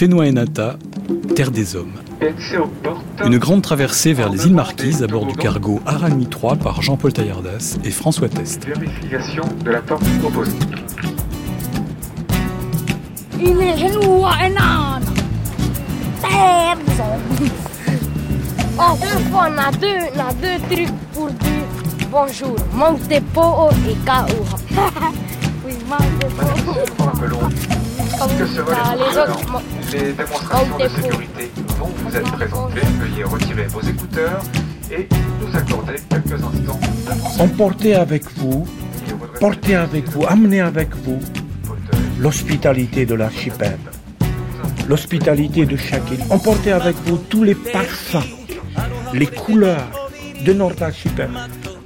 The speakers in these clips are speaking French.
Fénois-Nata, terre des hommes. Une grande traversée vers les îles Marquises à bord du cargo Arani 3 par Jean-Paul Taillardas et François Test. Vérification de la porte proposée. Terre des hommes. Oh, on a deux, on a deux trucs pour dire bonjour. Monte po et kao. oui, monte po. Rappelons que les autres. démonstrations de sécurité vont vous être présentées. Veuillez retirer vos écouteurs et nous accorder quelques instants Emportez avec vous, portez avec vous, amenez avec vous l'hospitalité de l'archipel, l'hospitalité de chaque île. Emportez avec vous tous les parfums, les couleurs de notre archipel.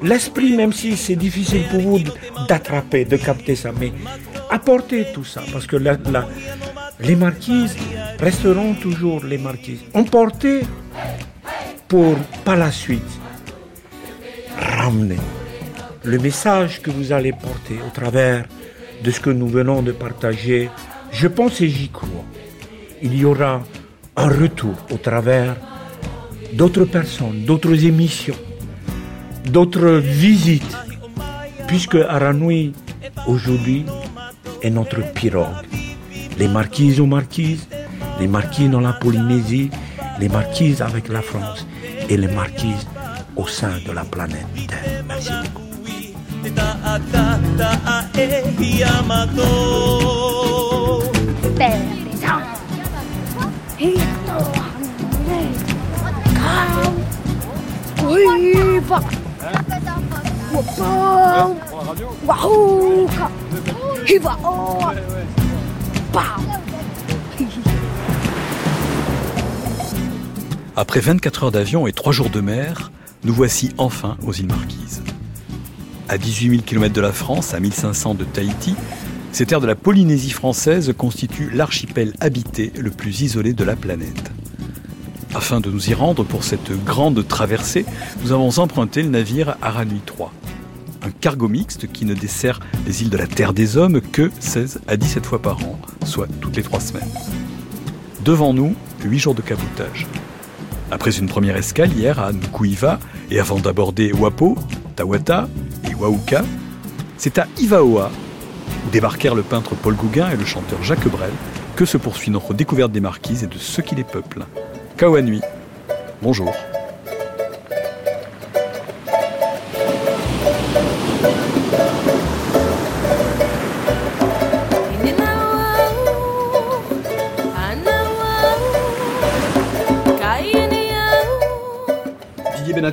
L'esprit, même si c'est difficile pour vous d'attraper, de capter ça, mais apportez tout ça, parce que les marquises resteront toujours les marquises. Emportez pour, par la suite, ramener le message que vous allez porter au travers de ce que nous venons de partager, je pense et j'y crois. Il y aura un retour au travers d'autres personnes, d'autres émissions, d'autres visites, puisque Aranui, aujourd'hui, est notre pirogue. Les marquises aux marquises, les marquises dans la Polynésie, les marquises avec la France et les marquises au sein de la planète Terre. Des hommes. Hito hane. Kao. Uiva. Wapau. Wahouka. Hiva o. Pau. Après 24 heures d'avion et 3 jours de mer, nous voici enfin aux îles Marquises. À 18 000 km de la France, à 1500 de Tahiti, ces terres de la Polynésie française constituent l'archipel habité le plus isolé de la planète. Afin de nous y rendre pour cette grande traversée, nous avons emprunté le navire Aranui 3. Un cargo mixte qui ne dessert les îles de la Terre des Hommes que 16 à 17 fois par an, soit toutes les 3 semaines. Devant nous, 8 jours de cabotage. Après une première escale hier à Nukuiva et avant d'aborder Wapo, Tawata et Wauka, c'est à Ivaoa, où débarquèrent le peintre Paul Gauguin et le chanteur Jacques Brel, que se poursuit notre découverte des marquises et de ceux qui les peuplent. Kawanui, bonjour.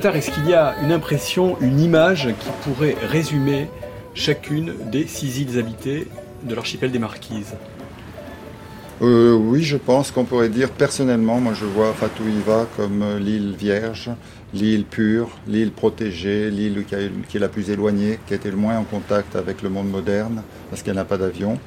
Est-ce qu'il y a une impression, une image qui pourrait résumer chacune des six îles habitées de l'archipel des Marquises? Euh, oui, je pense qu'on pourrait dire personnellement, moi je vois Fatouiva comme euh, l'île vierge, l'île pure, l'île protégée, l'île qui, est la plus éloignée, qui a été le moins en contact avec le monde moderne, parce qu'elle n'a pas d'avion.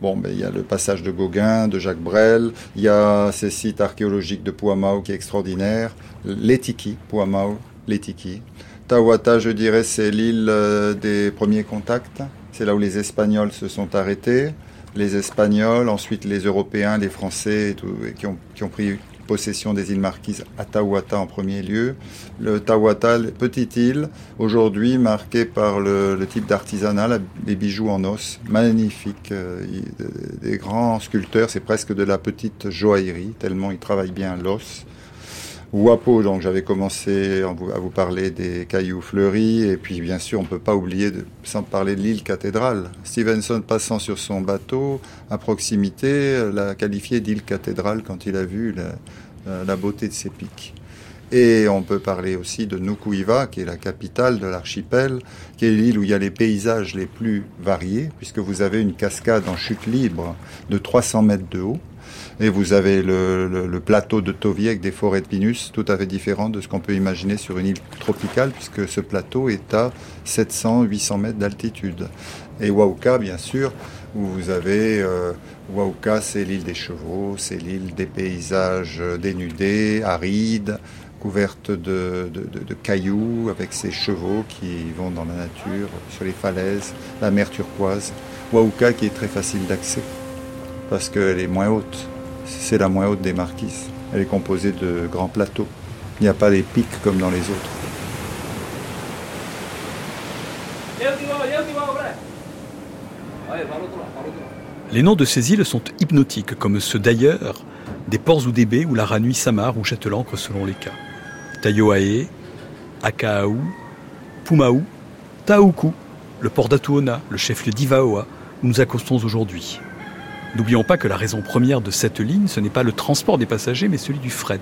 Bon, ben, il y a le passage de Gauguin, de Jacques Brel, il y a ces sites archéologiques de Puamau qui est extraordinaire, l'Etiki, Puamau, l'Etiki. Tawata, je dirais, c'est l'île euh, des premiers contacts, c'est là où les Espagnols se sont arrêtés. Les Espagnols, ensuite les Européens, les Français, et tout, et qui, ont, qui ont pris possession des îles Marquises à Tawata en premier lieu. Le Tawata, petite île, aujourd'hui marquée par le, type d'artisanat, les bijoux en os, magnifiques, euh, il- des grands sculpteurs, c'est presque de la petite joaillerie, tellement ils travaillent bien l'os. Wapo, donc j'avais commencé à vous, parler des cailloux fleuris, et puis bien sûr on ne peut pas oublier, de, sans parler de l'île cathédrale. Stevenson passant sur son bateau à proximité l'a qualifié d'île cathédrale quand il a vu la- la beauté de ses pics. Et on peut parler aussi de Nukuiva, qui est la capitale de l'archipel, qui est l'île où il y a les paysages les plus variés, puisque vous avez une cascade en chute libre de 300 mètres de haut. Et vous avez le, plateau de Tovi avec des forêts de pinus tout à fait différentes de ce qu'on peut imaginer sur une île tropicale, puisque ce plateau est à 700-800 mètres d'altitude. Et Wauka, bien sûr, où vous avez... euh, c'est l'île des chevaux, c'est l'île des paysages dénudés, arides, couverte de cailloux, avec ses chevaux qui vont dans la nature, sur les falaises, la mer turquoise. Wauka qui est très facile d'accès. parce qu'elle est moins haute. C'est la moins haute des marquises. Elle est composée de grands plateaux. Il n'y a pas des pics comme dans les autres. Les noms de ces îles sont hypnotiques, comme ceux d'ailleurs, des ports ou des baies où la Ranui s'amarre ou jette l'ancre selon les cas. Taiohae, Akaaou, Pumaou, Taoukou, le port d'Atuona, le chef-lieu d'Ivaoa, où nous accostons aujourd'hui. N'oublions pas que la raison première de cette ligne, ce n'est pas le transport des passagers, mais celui du fret,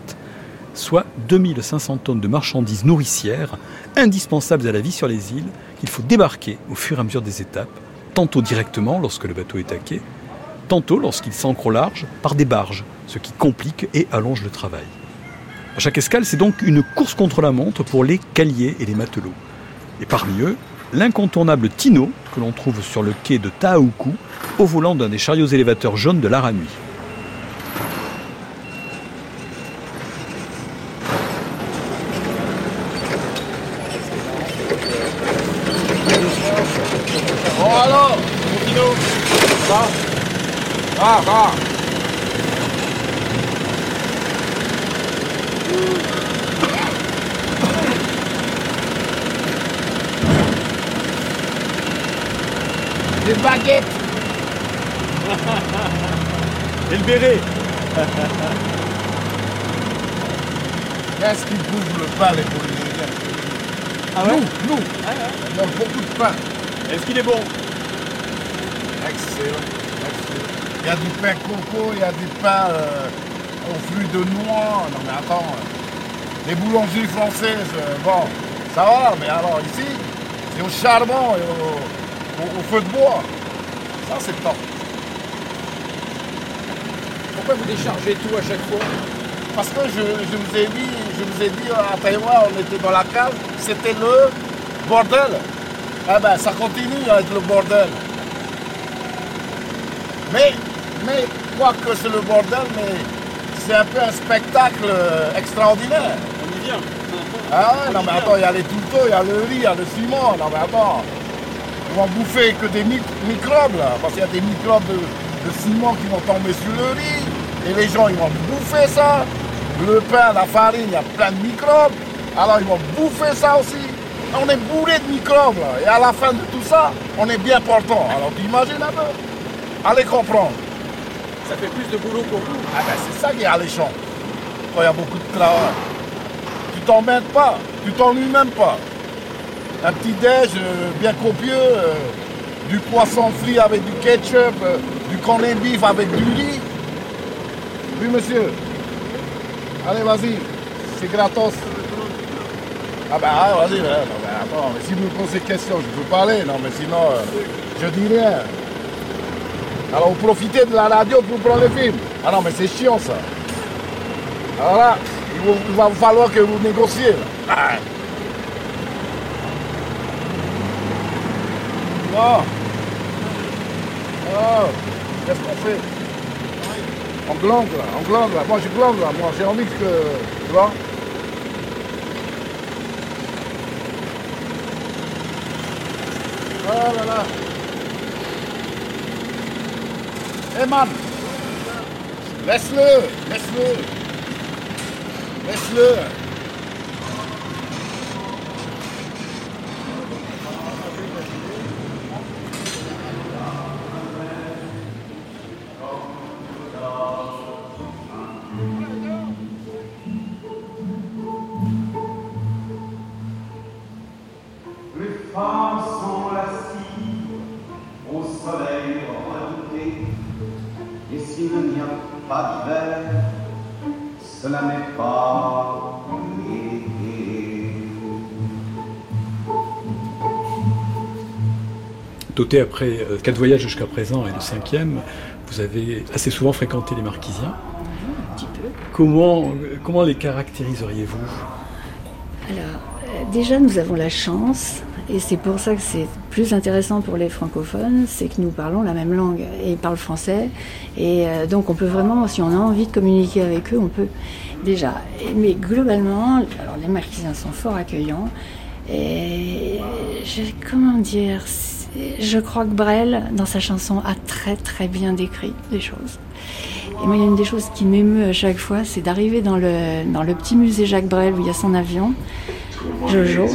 soit 2500 tonnes de marchandises nourricières indispensables à la vie sur les îles qu'il faut débarquer au fur et à mesure des étapes, tantôt directement lorsque le bateau est à quai, tantôt lorsqu'il s'ancre au large par des barges, ce qui complique et allonge le travail. À chaque escale, c'est donc une course contre la montre pour les caliers et les matelots. Et parmi eux, l'incontournable Tino, que l'on trouve sur le quai de Taoukou, au volant d'un des chariots élévateurs jaunes de l'Aranui. Bon alors, Tino, ça Va, va Des baguettes Et le béret Qu'est-ce qu'ils bouffent le pain, les Polynésiens Ah Nous, nous On mange beaucoup de pain. Est-ce qu'il est bon? Excellent, excellent. Il y a du pain coco, il y a du pain euh, aux fruits de noix. Non mais attends, euh, les boulangeries françaises, euh, bon, ça va, mais alors ici, c'est au charbon et au, au- au feu de bois. Ça c'est top. Pourquoi vous déchargez tout à chaque fois? Parce que je, je vous ai dit, je vous ai dit à Taïwan, on était dans la cave, c'était le bordel. Eh ben ça continue à être le bordel. Mais, mais, quoi que c'est le bordel, mais c'est un peu un spectacle euh, extraordinaire. On y vient. Ah ouais, non mais attends, il y a les touteaux, il y a le riz, il y a le ciment, non mais attends. Ils vont bouffer que des mic- microbes là, parce qu'il y a des microbes de, ciment qui vont tomber sur le riz. Et les gens, ils vont bouffer ça. Le pain, la farine, il y a plein de microbes. Alors ils vont bouffer ça aussi. On est bourré de microbes. Et à la fin de tout ça, on est bien portant. Alors tu imagines un peu? Allez comprendre. Ça fait plus de boulot pour vous. Ah ben c'est ça qui est alléchant. Quand il y a beaucoup de travail. Tu t'embêtes pas, tu t'ennuies même pas. Un petit déj euh, bien copieux, euh, du poisson frit avec du ketchup, euh, du cornet avec du riz. Oui monsieur. Allez vas-y, c'est gratos. Ah ben ah, vas-y, mais attends, si vous me posez question, je peux parler, non mais sinon je dis rien. Alors vous profitez de la radio pour prendre le film. Ah non mais c'est chiant ça. Alors là, il, va falloir que vous négociez. là. Bon. Oh, qu'est-ce qu'on fait? On glande là, on glande là. Moi je glande là, moi j'ai envie que. Tu vois? Oh là là. Eh man Laisse-le Laisse-le Laisse-le Après euh, quatre voyages jusqu'à présent et le cinquième, vous avez assez souvent fréquenté les Marquisiens. Comment, euh, comment les caractériseriez-vous? Alors, euh, déjà, nous avons la chance, et c'est pour ça que c'est plus intéressant pour les francophones, c'est que nous parlons la même langue, et ils parlent français, et euh, donc on peut vraiment, si on a envie de communiquer avec eux, on peut déjà. Mais globalement, alors les marquisiens sont fort accueillants, et je- comment dire, je crois que Brel, dans sa chanson, a très très bien décrit les choses. Et moi, il y a une des choses qui m'émeut à chaque fois, c'est d'arriver dans le, dans le petit musée Jacques Brel où il y a son avion, Jojo.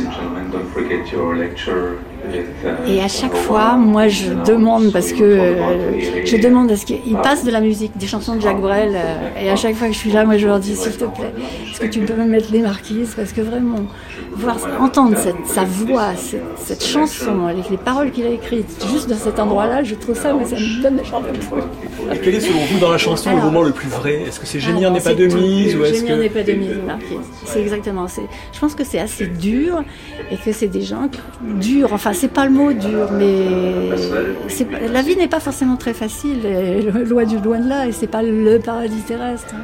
Et à chaque fois, moi, je demande parce que euh, je demande à ce qu'ils passent de la musique, des chansons de Jacques Brel. euh, et à chaque fois que je suis là, moi, je leur dis s'il te plaît, est-ce que tu peux me mettre les marquises? Parce que vraiment, voir, entendre cette, sa voix, cette, cette chanson avec les paroles qu'il a écrites, juste dans cet endroit-là, je trouve ça, mais ça me donne la chair de poule. Alors, quel est selon vous dans la chanson le Alors- moment le plus vrai? Est-ce que c'est Génie n'est pas de mise ou est-ce que n'est pas de mise, Marquise. C'est exactement. Je pense que c'est assez dur et que c'est des gens durs. Enfin, c'est pas le mot dur, mais la vie n'est pas forcément très facile. loin du loin de là, et c'est pas le paradis terrestre. Une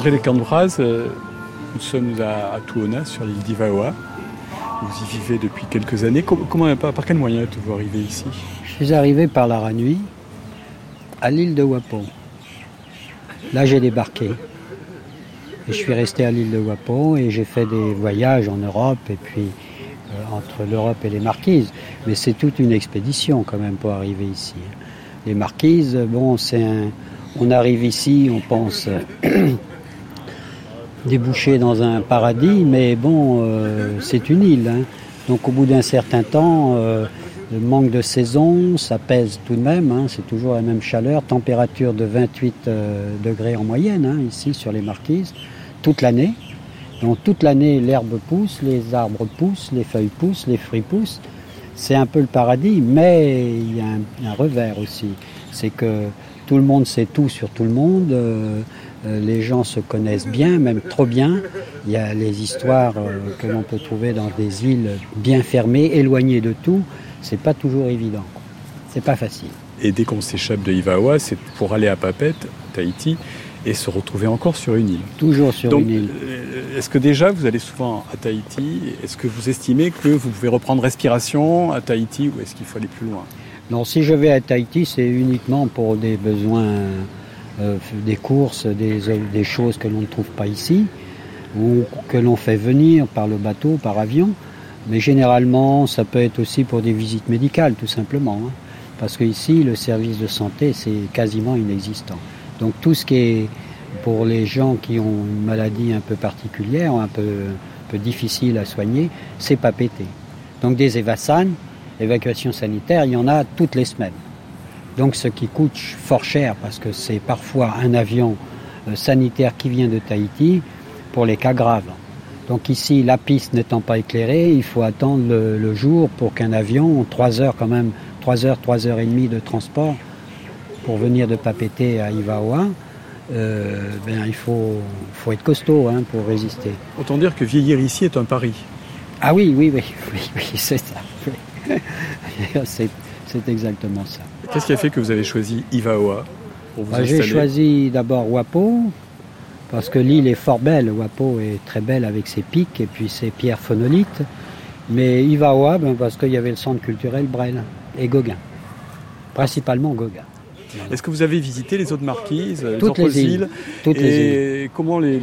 André Descambras, euh, nous sommes à, Tuona, sur l'île d'Ivaoa. Vous y vivez depuis quelques années. Par, quel moyen êtes-vous arrivé ici? Je suis arrivé par la Ranui à l'île de Wapo. Là, j'ai débarqué. Et je suis resté à l'île de Wapo et j'ai fait des voyages en Europe et puis euh, entre l'Europe et les Marquises. Mais c'est toute une expédition quand même pour arriver ici. Les Marquises, bon, c'est un. On arrive ici, on pense déboucher dans un paradis, mais bon, euh, c'est une île. hein. Donc au bout d'un certain temps, euh, le manque de saison, ça pèse tout de même, hein, c'est toujours la même chaleur, température de 28 euh, degrés en moyenne, hein, ici sur les marquises, toute l'année. Donc toute l'année, l'herbe pousse, les arbres poussent, les feuilles poussent, les fruits poussent. C'est un peu le paradis, mais il y a un, un revers aussi. C'est que tout le monde sait tout sur tout le monde. Euh, les gens se connaissent bien, même trop bien. Il y a les histoires euh, que l'on peut trouver dans des îles bien fermées, éloignées de tout. C'est pas toujours évident. C'est pas facile. Et dès qu'on s'échappe de Ivaoa, c'est pour aller à Papette, Tahiti, et se retrouver encore sur une île. Toujours sur Donc, une île. euh, est-ce que déjà vous allez souvent à Tahiti? Est-ce que vous estimez que vous pouvez reprendre respiration à Tahiti ou est-ce qu'il faut aller plus loin? Non, si je vais à Tahiti, c'est uniquement pour des besoins, euh, des courses, des, choses que l'on ne trouve pas ici, ou que l'on fait venir par le bateau, par avion. Mais généralement, ça peut être aussi pour des visites médicales, tout simplement. hein. Parce qu'ici, le service de santé, c'est quasiment inexistant. Donc tout ce qui est pour les gens qui ont une maladie un peu particulière, un peu, difficile à soigner, c'est pas pété. Donc des évassanes, évacuation sanitaire, il y en a toutes les semaines. Donc ce qui coûte fort cher, parce que c'est parfois un avion euh, sanitaire qui vient de Tahiti pour les cas graves. Donc ici, la piste n'étant pas éclairée, il faut attendre le, le jour pour qu'un avion, trois heures quand même, trois heures, trois heures et demie de transport pour venir de Papeete à Ivaoa, euh, ben, il faut, faut être costaud hein, pour résister. Autant dire que vieillir ici est un pari. Ah oui, oui, oui, oui, oui c'est ça. c'est, c'est exactement ça. Qu'est-ce qui a fait que vous avez choisi Ivaoa pour vous Bah, J'ai choisi d'abord Wapo, parce que l'île est fort belle. Wapo est très belle avec ses pics et puis ses pierres phonolites. Mais Ivaoa, ben, parce qu'il y avait le centre culturel Brel et Gauguin. Principalement Gauguin. Est-ce que vous avez visité les autres marquises, les Toutes les îles. îles Toutes Et les îles. comment les,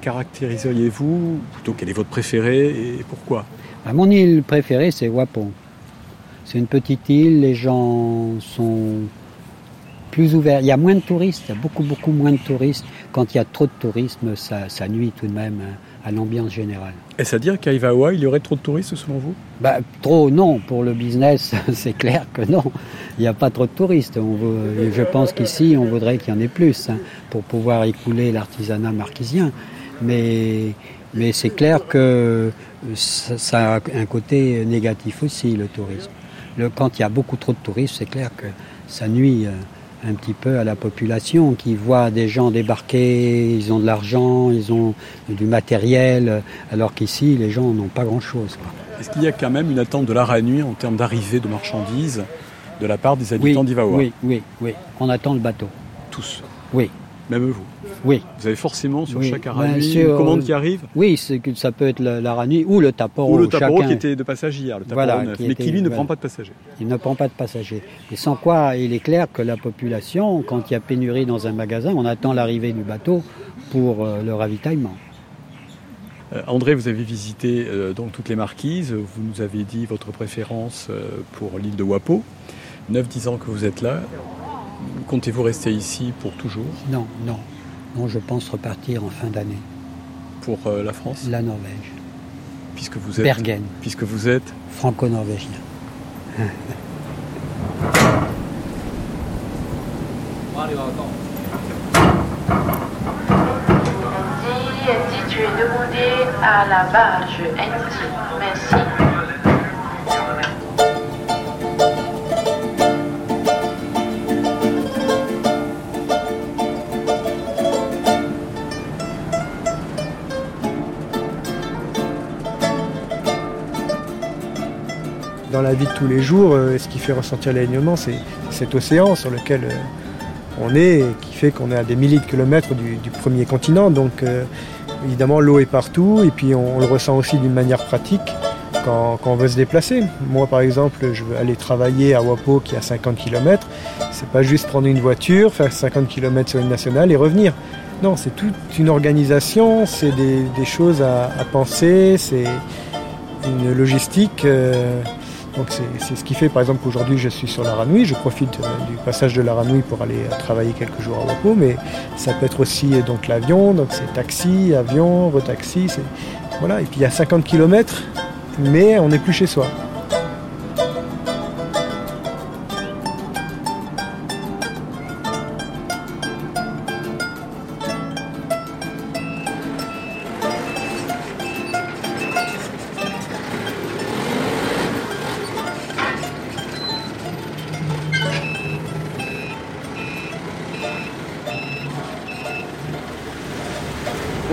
caractériseriez-vous Plutôt quel est votre préféré et pourquoi? Bah, mon île préférée, c'est Wapo. C'est une petite île, les gens sont plus ouverts. Il y a moins de touristes, il y a beaucoup, beaucoup moins de touristes. Quand il y a trop de tourisme, ça, ça nuit tout de même hein, à l'ambiance générale. Est-ce à dire qu'à Ivaoa, il y aurait trop de touristes selon vous? Bah, trop, non. Pour le business, c'est clair que non. Il n'y a pas trop de touristes. On veut- je pense qu'ici, on voudrait qu'il y en ait plus hein, pour pouvoir écouler l'artisanat marquisien. Mais, mais c'est clair que ça, ça a un côté négatif aussi, le tourisme. Le, quand il y a beaucoup trop de touristes, c'est clair que ça nuit euh, un petit peu à la population qui voit des gens débarquer, ils ont de l'argent, ils ont du matériel, alors qu'ici les gens n'ont pas grand-chose. Est-ce qu'il y a quand même une attente de l'Aranui en termes d'arrivée de marchandises de la part des Oui, habitants d'Ivaoa? oui, oui, oui. On attend le bateau. Tous Oui. Même vous Oui. Vous avez forcément sur Oui. chaque Ben, Aranui sur- une commande qui arrive Oui, que ça peut être la, la Ranui ou le Taporo. Ou le Taporo chacun- qui était de passagers hier, le Taporo Voilà, neuf, qui mais était- qui lui ne prend pas de passagers. Il ne prend pas de passagers. Et sans quoi, il est clair que la population, quand il y a pénurie dans un magasin, on attend l'arrivée du bateau pour euh, le ravitaillement. Euh, André, vous avez visité euh, donc toutes les marquises. Vous nous avez dit votre préférence euh, pour l'île de Wapo. 9-10 ans que vous êtes là. Comptez-vous rester ici pour toujours Non, non. Non, je pense repartir en fin d'année. Pour euh, la France La Norvège. Puisque vous êtes Bergen. Puisque vous êtes Franco-norvégien. Andy, tu es demandé à la barge. Andy, merci. Dans la vie de tous les jours, euh, ce qui fait ressentir l'alignement, c'est cet océan sur lequel euh, on est et qui fait qu'on est à des milliers de kilomètres du, premier continent. Donc euh, évidemment, l'eau est partout et puis on, le ressent aussi d'une manière pratique quand, on veut se déplacer. Moi, par exemple, je veux aller travailler à Wapo qui est à 50 km. C'est pas juste prendre une voiture, faire 50 km sur une nationale et revenir. Non, c'est toute une organisation, c'est des, choses à, penser, c'est une logistique. Donc c'est ce qui fait par exemple qu'aujourd'hui je suis sur la Ranouille, je profite euh, du passage de la Ranouille pour aller euh, travailler quelques jours à Wapo, mais ça peut être aussi euh, donc l'avion, donc c'est taxi, avion, retaxi, voilà, et puis il y a 50 km, mais on n'est plus chez soi.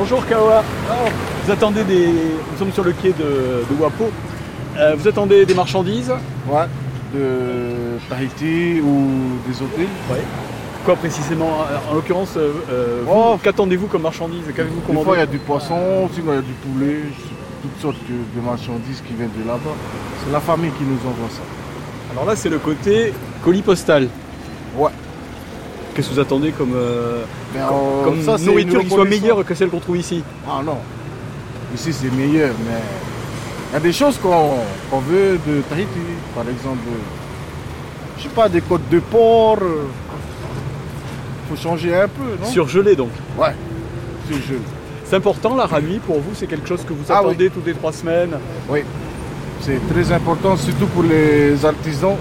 Bonjour Kawa. Vous attendez des. Nous sommes sur le quai de, de Wapo. Euh, vous attendez des marchandises Ouais, de Tahiti ou des hôtels. Ouais. Quoi précisément En l'occurrence, euh, euh, Oh. qu'attendez-vous comme marchandises? Qu'avez-vous Des commandé fois, il y a du poisson, sinon il y a du poulet, toutes sortes de, de marchandises qui viennent de là-bas. C'est la famille qui nous envoie ça. Alors là, c'est le côté colis postal. Ouais. Qu'est-ce que vous attendez comme, euh, Ben, euh, comme ça, c'est nourriture qui soit meilleure que celle qu'on trouve ici. Ah non, ici c'est meilleur, mais il y a des choses qu'on veut de Tahiti, par exemple, je sais pas, des côtes de porc. euh, faut changer un peu, non? Surgelé donc. Ouais, surgelé. C'est important la ramie pour vous C'est quelque chose que vous Ah oui. attendez toutes les trois semaines? Oui, c'est très important, surtout pour les artisans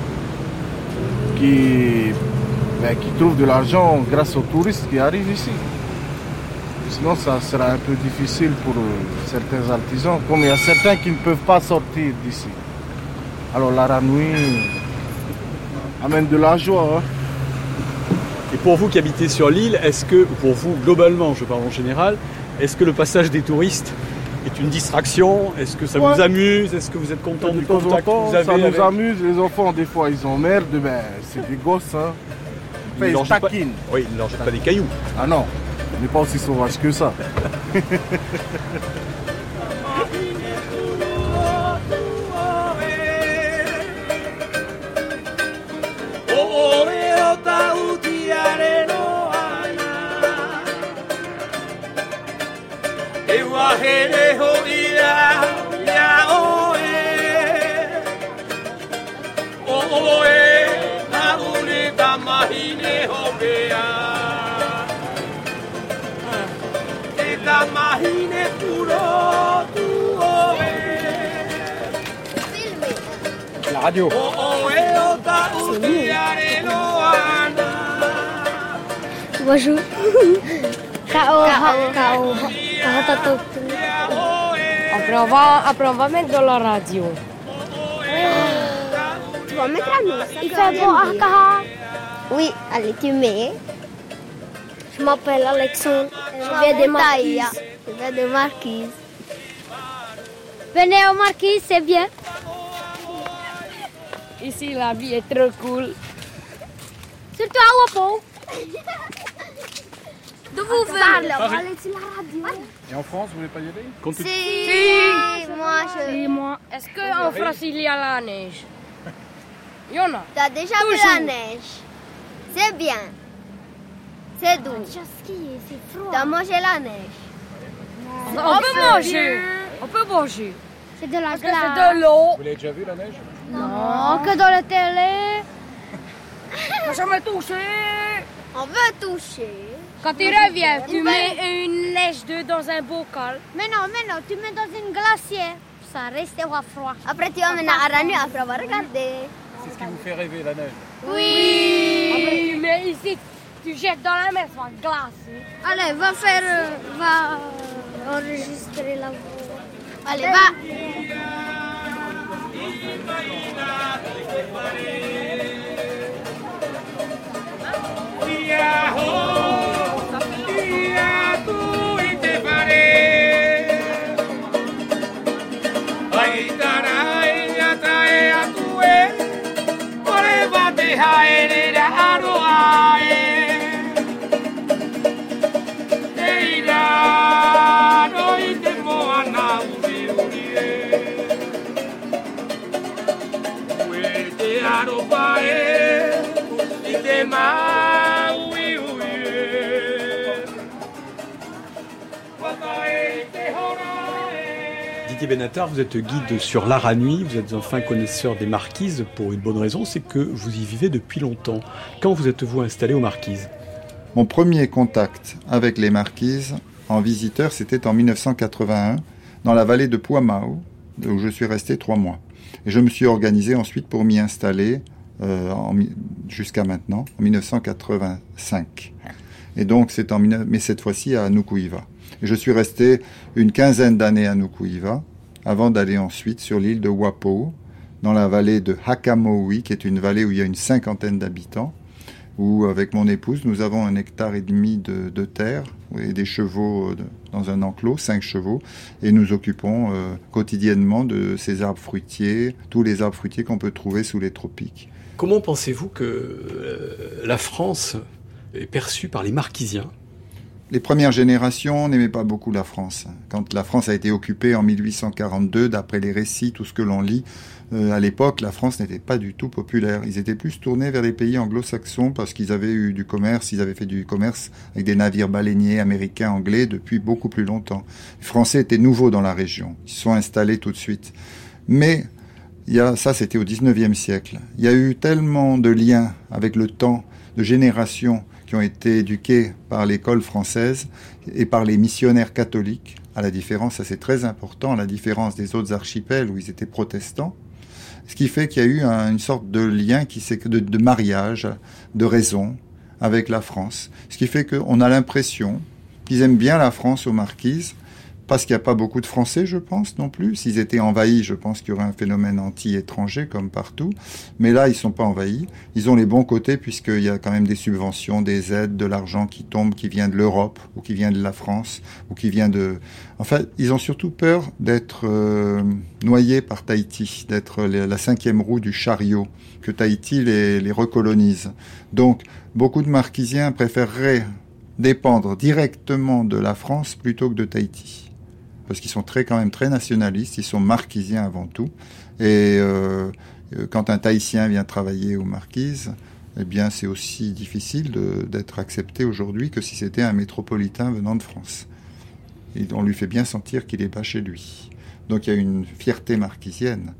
qui, ben, qui trouvent de l'argent grâce aux touristes qui arrivent ici. Sinon, ça sera un peu difficile pour euh, certains artisans, comme il y a certains qui ne peuvent pas sortir d'ici. Alors la ranouille amène de la joie. hein. Et pour vous qui habitez sur l'île, est-ce que, pour vous globalement, je parle en général, est-ce que le passage des touristes est une distraction? Est-ce que ça Ouais. vous amuse? Est-ce que vous êtes content De du temps contact que temps, vous avez ça nous avec- amuse. Les enfants, des fois, ils emmerdent. Ben, c'est des gosses. Hein. Jettent pas-. Oui, ne leur jettent pas des cailloux. Ah non, on n'est pas aussi sauvage que ça. La radio. Bonjour. K.O. K.O. Après on, va, après, on va mettre dans la radio. Tu vas mettre à nous. Il fait bon, ah, Kaha. Oui, allez, tu mets. Je m'appelle Alexandre. Je viens de Marquise. Je viens de Marquise. Venez au Marquise, c'est bien. Ici, la vie est trop cool. Surtout à Wapo. D'où vous venez? Parle, allez sur la radio. Et en France, vous voulez pas y aller? Si, moi je. Si, moi. Est-ce qu'en France, il y a la neige? Il y en a. Tu as déjà vu la neige? C'est bien. C'est doux. c'est froid. Tu as mangé la neige. On peut manger. On peut manger. C'est de la Parce que c'est de l'eau. Vous l'avez déjà vu la neige? Non, que dans la télé. Faut jamais toucher. On veut toucher. Quand tu reviens, tu mets une neige de dans un bocal. Mais non, mais non, tu mets dans une glacière. Ça restera froid. Après, tu vas mener à Ranu, après, on va regarder. C'est ce qui vous fait rêver, la neige. Oui. Ici, tu jettes dans la mer, ça va glacer. Allez, va faire. euh, va euh, enregistrer la voix. Allez, va. my Didier Benatar, vous êtes guide sur l'art à nuit, vous êtes un fin connaisseur des marquises pour une bonne raison, c'est que vous y vivez depuis longtemps. Quand vous êtes-vous installé aux marquises? Mon premier contact avec les marquises en visiteur, c'était en 1981, dans la vallée de Puamau, où je suis resté trois mois. Et je me suis organisé ensuite pour m'y installer euh, jusqu'à maintenant, en 1985. Et donc, c'est en, 19 mais cette fois-ci à Nukuiva. Je suis resté une quinzaine d'années à Nukuiva, avant d'aller ensuite sur l'île de Wapo, dans la vallée de Hakamoui, qui est une vallée où il y a une cinquantaine d'habitants, où avec mon épouse, nous avons un hectare et demi de, terre et des chevaux euh, dans un enclos, cinq chevaux, et nous occupons euh, quotidiennement de ces arbres fruitiers, tous les arbres fruitiers qu'on peut trouver sous les tropiques. Comment pensez-vous que euh, la France est perçue par les marquisiens Les premières générations n'aimaient pas beaucoup la France. Quand la France a été occupée en 1842, d'après les récits, tout ce que l'on lit, euh, à l'époque, la France n'était pas du tout populaire. Ils étaient plus tournés vers les pays anglo-saxons parce qu'ils avaient eu du commerce, ils avaient fait du commerce avec des navires baleiniers américains, anglais depuis beaucoup plus longtemps. Les Français étaient nouveaux dans la région. Ils se sont installés tout de suite. Mais il y a, ça, c'était au 19e siècle. Il y a eu tellement de liens avec le temps, de générations qui ont été éduquées par l'école française et par les missionnaires catholiques, à la différence, ça c'est très important, à la différence des autres archipels où ils étaient protestants. Ce qui fait qu'il y a eu un- une sorte de lien qui de, de mariage, de raison avec la France. Ce qui fait qu'on a l'impression qu'ils aiment bien la France aux marquises, parce qu'il n'y a pas beaucoup de Français, je pense, non plus. S'ils étaient envahis, je pense qu'il y aurait un phénomène anti-étranger, comme partout. Mais là, ils sont pas envahis. Ils ont les bons côtés, puisqu'il y a quand même des subventions, des aides, de l'argent qui tombe, qui vient de l'Europe, ou qui vient de la France, ou qui vient de... En fait, ils ont surtout peur d'être euh, noyés par Tahiti, d'être la la cinquième roue du chariot, que Tahiti les, les recolonise. Donc, beaucoup de Marquisiens préféreraient dépendre directement de la France plutôt que de Tahiti parce qu'ils sont très quand même très nationalistes, ils sont marquisiens avant tout. Et euh, euh, quand un Tahitien vient travailler aux Marquises, eh bien c'est aussi difficile d'être accepté aujourd'hui que si c'était un métropolitain venant de France. On lui fait bien sentir qu'il n'est pas chez lui. Donc il y a une fierté marquisienne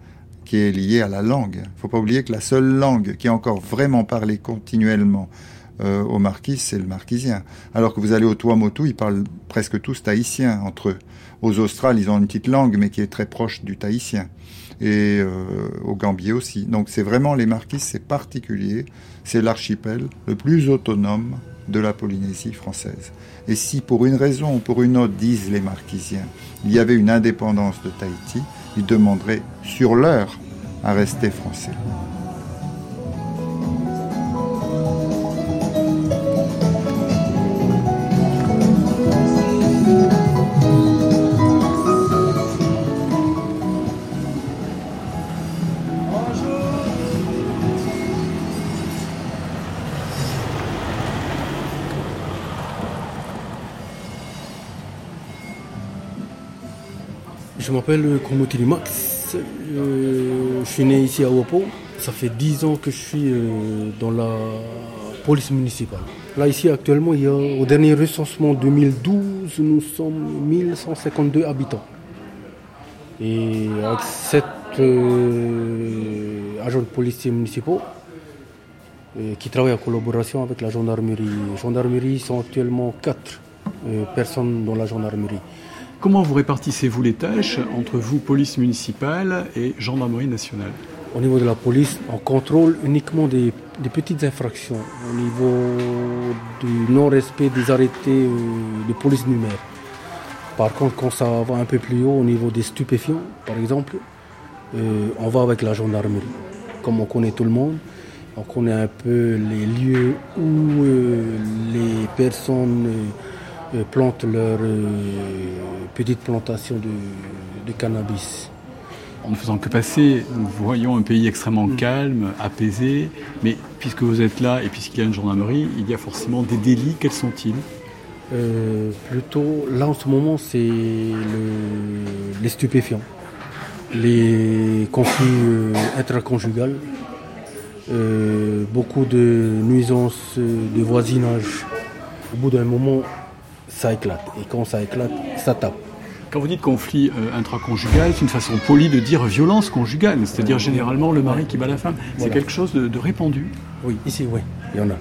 qui est liée à la langue. Il ne faut pas oublier que la seule langue qui est encore vraiment parlée continuellement euh, aux marquises, c'est le marquisien. Alors que vous allez au Tuamotu, ils parlent presque tous tahitien entre eux. Aux Australes, ils ont une petite langue, mais qui est très proche du tahitien. Et euh, au Gambier aussi. Donc c'est vraiment les marquises, c'est particulier. C'est l'archipel le plus autonome de la Polynésie française. Et si pour une raison ou pour une autre, disent les marquisiens, il y avait une indépendance de Tahiti, ils demanderaient sur l'heure à rester français. M'appelle Komotili Max. Euh, je suis né ici à Wapo. Ça fait 10 ans que je suis euh, dans la police municipale. Là, ici, actuellement, au dernier recensement 2012, nous sommes 1152 habitants. Et avec sept euh, agents de policiers municipaux qui travaillent en collaboration avec la gendarmerie. La gendarmerie sont actuellement quatre euh, personnes dans la gendarmerie. Comment vous répartissez-vous les tâches entre vous, police municipale, et gendarmerie nationale? Au niveau de la police, on contrôle uniquement des, petites infractions au niveau du non-respect des arrêtés euh, de police numérique. Par contre, quand ça va un peu plus haut au niveau des stupéfiants, par exemple, euh, on va avec la gendarmerie. Comme on connaît tout le monde, on connaît un peu les lieux où euh, les personnes plantent leur euh, petite plantation de, de cannabis. En ne faisant que passer, nous voyons un pays extrêmement calme, apaisé, mais puisque vous êtes là et puisqu'il y a une gendarmerie, il y a forcément des délits. Quels sont-ils? Euh, plutôt, là en ce moment, c'est le- les stupéfiants, les conflits euh, intraconjugales, euh, beaucoup de nuisances euh, de voisinage. Au bout d'un moment, ça éclate. Et quand ça éclate, ça tape. Quand vous dites conflit euh, intraconjugal, c'est une façon polie de dire violence conjugale, c'est-à-dire généralement le mari qui bat la femme. C'est Voilà. quelque chose de, de répandu. Oui, ici, oui, il y en a.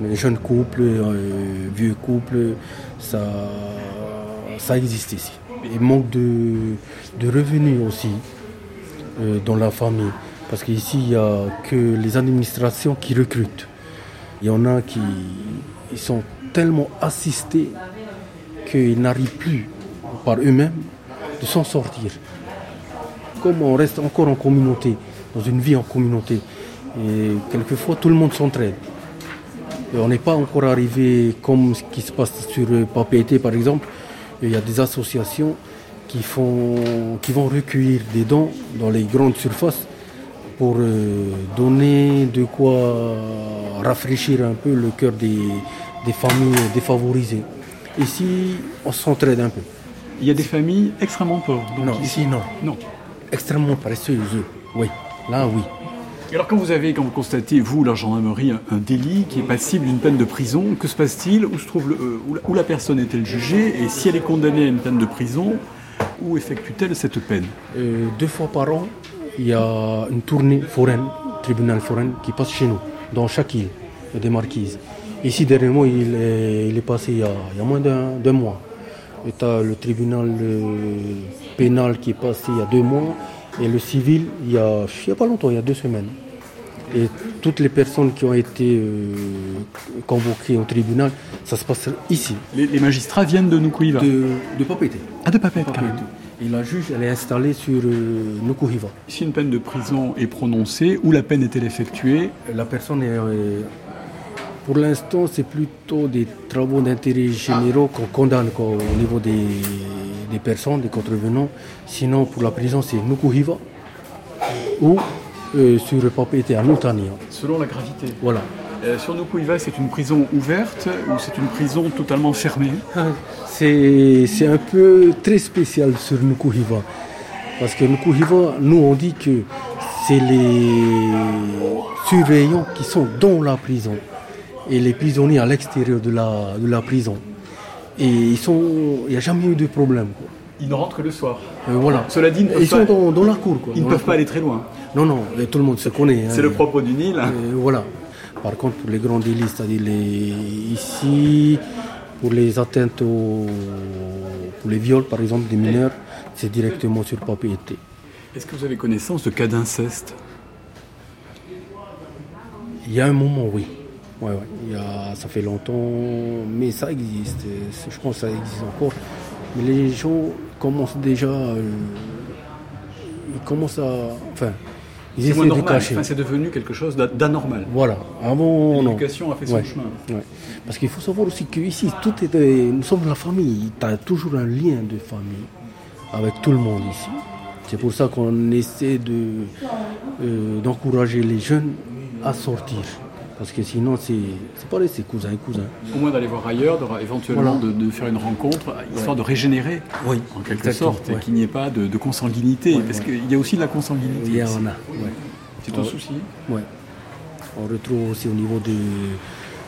Les jeunes couples, euh, vieux couples, ça, ça existe ici. Il manque de, de revenus aussi euh, dans la famille. Parce qu'ici, il n'y a que les administrations qui recrutent. Il y en a qui ils sont tellement assistés qu'ils n'arrivent plus par eux-mêmes de s'en sortir. Comme on reste encore en communauté, dans une vie en communauté, et quelquefois tout le monde s'entraide. On n'est pas encore arrivé comme ce qui se passe sur Papété par exemple. Il y a des associations qui, font, qui vont recueillir des dons dans les grandes surfaces pour euh, donner de quoi rafraîchir un peu le cœur des, des familles défavorisées. Ici, on s'entraide un peu. Il y a des familles extrêmement pauvres. donc Non, ici- non. Non. Extrêmement paresseux, oui. Là, oui. Et alors quand vous avez, quand vous constatez, vous, la gendarmerie, un, délit qui est passible d'une peine de prison, que se passe-t-il? Où, se trouve le- euh, où la- où la personne est-elle jugée? Et si elle est condamnée à une peine de prison, où effectue-t-elle cette peine? Euh, deux fois par an, il y a une tournée foraine, tribunal forain, qui passe chez nous, dans chaque île, des marquises. Ici, dernièrement, il est, il est passé il y a, il y a moins d'un mois. Et as le tribunal euh, pénal qui est passé il y a deux mois, et le civil, il y a, il y a pas longtemps, il y a deux semaines. Et toutes les personnes qui ont été euh, convoquées au tribunal, ça se passe ici. les, les magistrats viennent de Nukuiva De, de Papété. Ah, de Papété. Et la juge, elle est installée sur euh, Nukuhiva. Si une peine de prison est prononcée, où la peine est-elle effectuée? La personne est. euh, pour l'instant, c'est plutôt des travaux d'intérêt généraux qu'on condamne quoi, au niveau des, des personnes, des contrevenants. Sinon, pour la prison, c'est Nukuhiva ou euh, sur le papier à Nutania. Selon la gravité. Voilà. Euh, sur Nukuiva, c'est une prison ouverte ou c'est une prison totalement fermée? C'est c'est un peu très spécial sur Nukuhiva. Parce que Nukuhiva, nous, on dit que c'est les surveillants qui sont dans la prison et les prisonniers à l'extérieur de la, de la prison. Et ils sont, il n'y a jamais eu de problème. quoi. Ils ne rentrent que le soir. Euh, voilà. Cela dit, ils pas- sont dans, dans la cour. Quoi, Ils ne peuvent pas cour. aller très loin. Non, non, et tout le monde se connaît. hein. C'est le propre du Nil. Euh, voilà. Par contre, pour les grands délits, c'est-à-dire les... ici, pour les atteintes aux... pour les viols, par exemple, des mineurs, c'est directement sur papier. Est-ce que vous avez connaissance de cas d'inceste? Il y a un moment, oui. Ouais, ouais. Il y a... Ça fait longtemps, mais ça existe. Je pense que ça existe encore. Mais les gens commencent déjà. euh, Ils commencent à. Enfin, ils C'est essaient de cacher. Enfin, c'est devenu quelque chose d'a- d'anormal. Voilà. Avant. L'éducation a fait son chemin. Ouais. Parce qu'il faut savoir aussi qu'ici, tout est, euh, nous sommes la famille. Tu as toujours un lien de famille avec tout le monde ici. C'est pour ça qu'on essaie de, euh, d'encourager les jeunes à sortir. Parce que sinon, c'est pareil, c'est cousin et cousin. Au moins d'aller voir ailleurs, de- éventuellement Voilà. de, de faire une rencontre, histoire de régénérer, Oui, en quelque sorte, et ouais. qu'il n'y ait pas de, de consanguinité. Ouais, parce qu'il y a aussi de la consanguinité. Il y en a. C'est un souci. Ouais. On retrouve aussi au niveau des,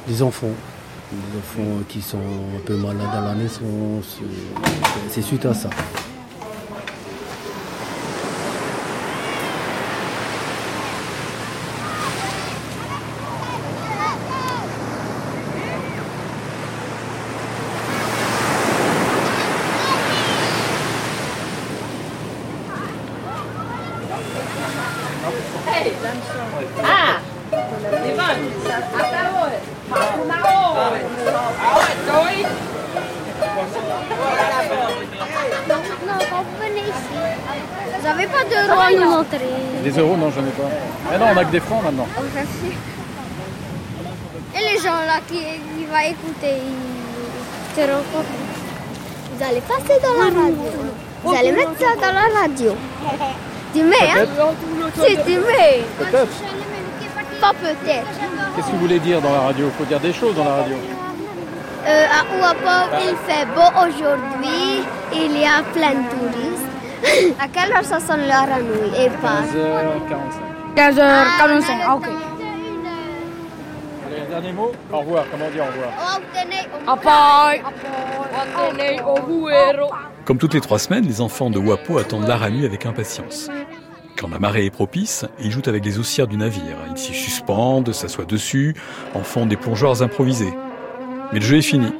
des enfants. Les enfants qui sont un peu malades à la naissance. euh, C'est suite à ça. Ah! Non, quand vous venez ici, pas de roi à nous montrer. Des euros, non, j'en ai pas. Ah non, on a que des francs maintenant. Oh, merci. Et les gens là qui, qui vont écouter, ils te rencontrent. Vous allez passer dans la radio. Vous allez mettre ça dans la radio. Tu mets, hein Si tu mets. Peut-être. Pas peut-être. Qu'est-ce que vous voulez dire dans la radio? Il faut dire des choses dans la radio. Euh, à Ouapop, il fait beau aujourd'hui. Il y a plein de touristes. À quelle heure ça sonne l'heure à nuit et pas? 15h45. 15h45, ok. Allez, un dernier mot Au revoir, comment dire au revoir! Comme toutes les trois semaines, les enfants de Wapo attendent l'Aranui avec impatience. Quand la marée est propice, ils jouent avec les haussières du navire. Ils s'y suspendent, s'assoient dessus, en font des plongeoirs improvisés. Mais le jeu est fini.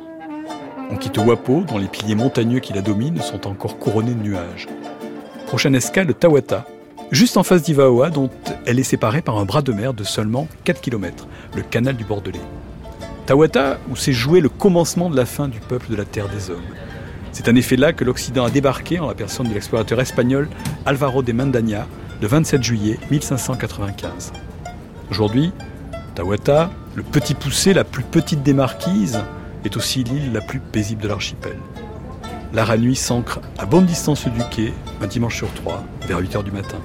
On quitte Wapo, dont les piliers montagneux qui la dominent sont encore couronnés de nuages. Prochaine escale, Tawata, juste en face d'Ivaoa, dont elle est séparée par un bras de mer de seulement 4 km, le canal du Bordelais. Tawata, où s'est joué le commencement de la fin du peuple de la Terre des Hommes. C'est en effet là que l'Occident a débarqué en la personne de l'explorateur espagnol Alvaro de Mandaña le 27 juillet 1595. Aujourd'hui, Tawata, le petit poussé, la plus petite des marquises, est aussi l'île la plus paisible de l'archipel. L'Aranui s'ancre à bonne distance du quai, un dimanche sur trois, vers 8 heures du matin.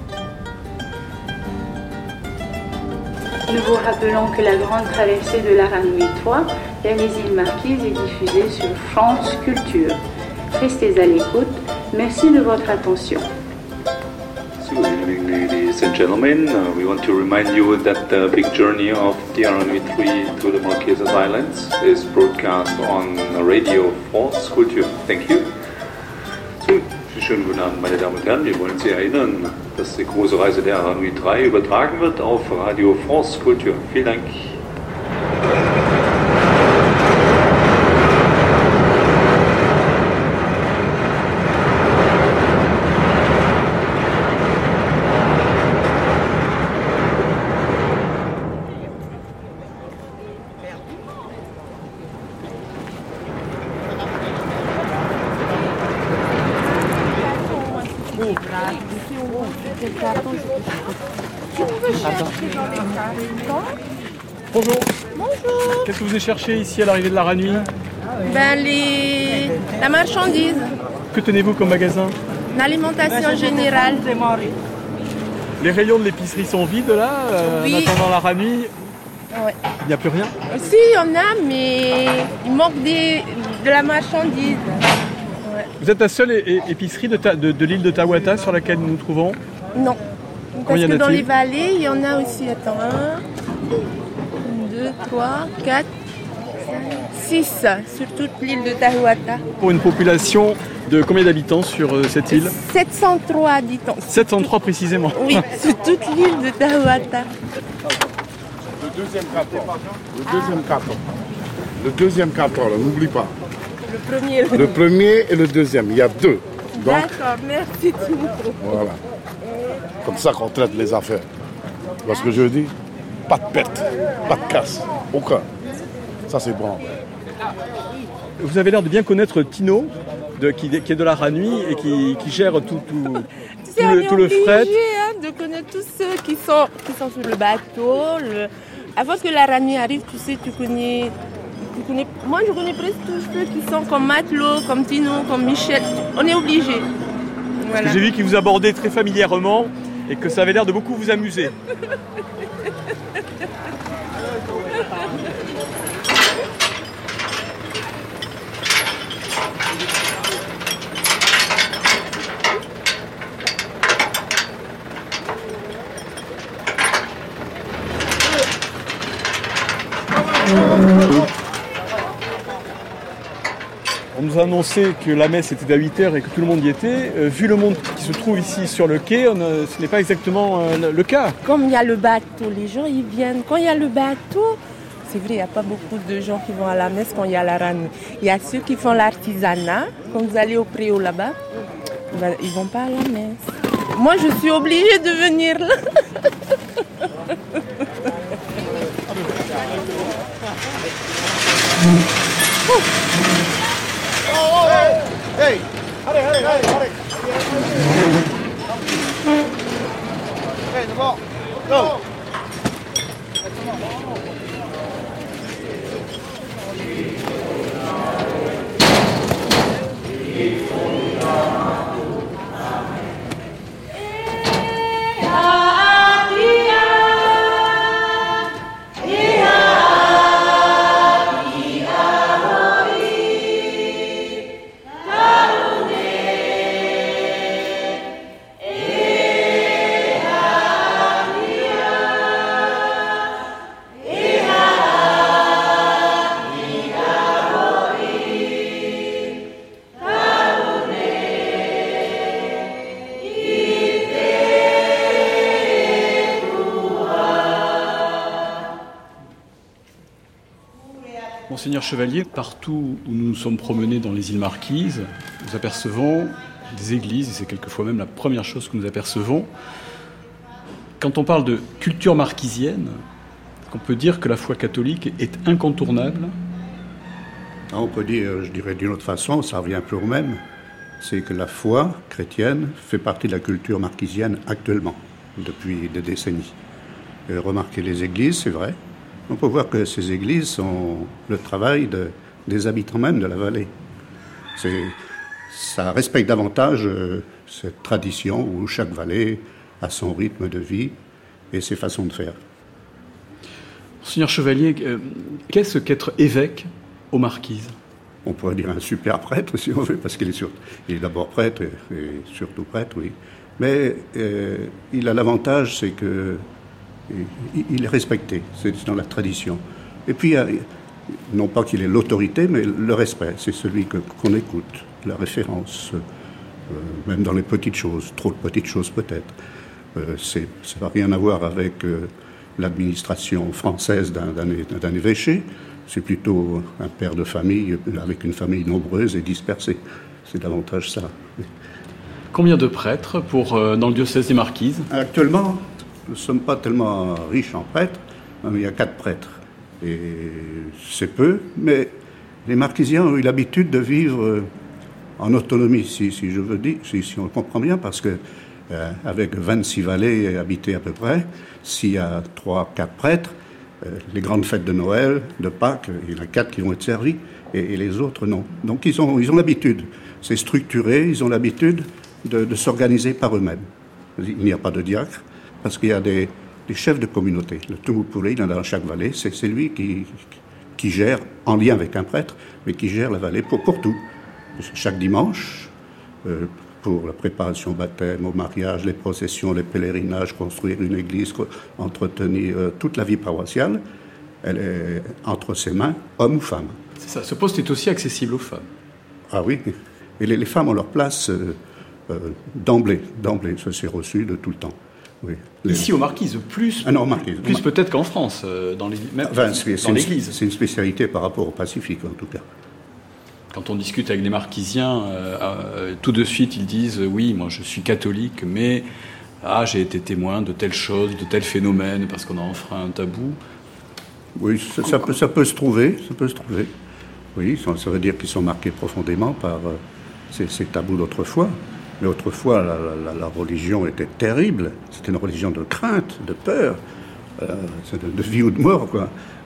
Nous vous rappelons que la grande traversée de l'Aranui 3 vers les îles Marquises est diffusée sur France Culture. Restez à l'écoute. Merci de votre attention. Good evening, ladies and gentlemen. Uh, we want to remind you that the big journey of the RNV 3 to the Marquesas Islands is broadcast on Radio France Culture. Thank you. So, schönen guten Abend, meine Damen und Herren. Wir wollen Sie erinnern, dass die große Reise der RNV 3 übertragen wird auf Radio France Culture. Vielen Dank. Cherché ici à l'arrivée de la Ranui Ben, les... La marchandise, Que tenez-vous comme magasin l'alimentation générale. Les rayons de l'épicerie sont vides là euh, Oui. En attendant la Ranui, Ouais. il n'y a plus rien Si, il y en a, mais il manque des... de la marchandise. Ouais. Vous êtes la seule épicerie de, Ta- de- de l'île de Tawata sur laquelle nous nous trouvons Non. Parce que dans les vallées, il y en a aussi. Attends, 1, 2, 3, 4, 6 sur toute l'île de Tahuata. Pour une population de combien d'habitants sur euh, cette île? 703 habitants. 703 précisément. Oui, sur toute l'île de Tahuata. Le deuxième carton. Le deuxième carton. Le deuxième carton, là, n'oublie pas. Le premier. Le premier et le deuxième, il y a deux. Donc, D'accord, merci Timo. voilà. Comme ça qu'on traite les affaires. Tu vois ce que je dis Pas de perte, pas de casse, aucun. Ça, c'est bon. Vous avez l'air de bien connaître Tino, de- qui, qui est de la Ranui et qui, qui gère tout, tout, Tu sais, tout on le, est tout le obligé, fret. hein, de connaître tous ceux qui sont, qui sont sur le bateau. Le... Avant que la nuit arrive, tu sais, tu connais, tu connais. Moi, je connais presque tous ceux qui sont comme Matelot, comme Tino, comme Michel. On est obligé. Voilà. J'ai vu qu'il vous abordait très familièrement et que ça avait l'air de beaucoup vous amuser. nous que la messe était à 8h et que tout le monde y était. Euh, vu le monde qui se trouve ici sur le quai, euh, ce n'est pas exactement euh, le cas. Comme il y a le bateau, les gens ils viennent. Quand il y a le bateau, c'est vrai, il n'y a pas beaucoup de gens qui vont à la messe quand il y a la rame. Il y a ceux qui font l'artisanat. Quand vous allez au préau là-bas, ils ne vont pas à la messe. Moi, je suis obligée de venir là. hey, hey, allez, allez, allez, allez. Hey, d'abord, go. Monseigneur Chevalier, partout où nous nous sommes promenés dans les îles Marquises, nous apercevons des églises, et c'est quelquefois même la première chose que nous apercevons. Quand on parle de culture marquisienne, on peut dire que la foi catholique est incontournable Ah, On peut dire, je dirais d'une autre façon, ça revient un peu au même, c'est que la foi chrétienne fait partie de la culture marquisienne actuellement, depuis des décennies. Remarquez les églises, c'est vrai. On peut voir que ces églises sont le travail de- des habitants même de la vallée. Ça respecte davantage euh, cette tradition où chaque vallée a son rythme de vie et ses façons de faire. Monseigneur Chevalier, euh, qu'est-ce qu'être évêque aux Marquises? On pourrait dire un super prêtre, si on veut, parce qu'il est, sur- il est d'abord prêtre et, et surtout prêtre, oui. Mais euh, il a l'avantage, c'est que il, est respecté, c'est dans la tradition. Et puis, a- non pas qu'il ait l'autorité, mais le respect, c'est celui qu'on écoute, la référence, euh, même dans les petites choses, trop de petites choses peut-être. Euh, ça n'a rien à voir avec euh, l'administration française d'un évêché. C'est plutôt un père de famille avec une famille nombreuse et dispersée. C'est davantage ça. Combien de prêtres pour, euh, dans le diocèse des Marquises? Actuellement, nous ne sommes pas tellement riches en prêtres, mais il y a quatre prêtres. Et c'est peu, mais les Marquisiens ont eu l'habitude de vivre euh, en autonomie, si, si je veux dire, si, on le comprend bien, parce que euh, avec 26 vallées habitées à peu près, s'il y a trois, quatre prêtres, euh, les grandes fêtes de Noël, de Pâques, il y en a quatre qui vont être servis, et, les autres non. Donc ils ont ils ont l'habitude. C'est structuré, ils ont l'habitude de, de s'organiser par eux-mêmes. Il n'y a pas de diacre, parce qu'il y a des, des chefs de communauté. Le Tumupure, il y en a dans chaque vallée, c'est lui qui, qui gère, en lien avec un prêtre, mais qui gère la vallée pour, pour tout. Chaque dimanche, euh, pour la préparation au baptême, au mariage, les processions, les pèlerinages, construire une église, entretenir euh, toute la vie paroissiale, elle est entre ses mains, homme ou femme. C'est ça, ce poste est aussi accessible aux femmes. Ah oui, et les, les femmes ont leur place euh, d'emblée, d'emblée, ça s'est reçu de tout le temps. Oui. Les- Ici aux Marquises, plus, Ah non, Marquise. plus peut-être qu'en France, euh, dans les- Enfin, c'est une- l'Église. C'est une spécialité par rapport au Pacifique, en tout cas. Quand on discute avec des Marquisiens, euh, euh, tout de suite ils disent euh, oui, moi je suis catholique, mais ah, j'ai été témoin de telle chose, de tel phénomène, parce qu'on a enfreint un tabou. Oui, ça, ça peut, ça peut se trouver, ça peut se trouver. Oui, ça, ça veut dire qu'ils sont marqués profondément par ces, ces tabous d'autrefois. Mais autrefois, la, religion était terrible. C'était une religion de crainte, de peur, euh, de, vie ou de mort.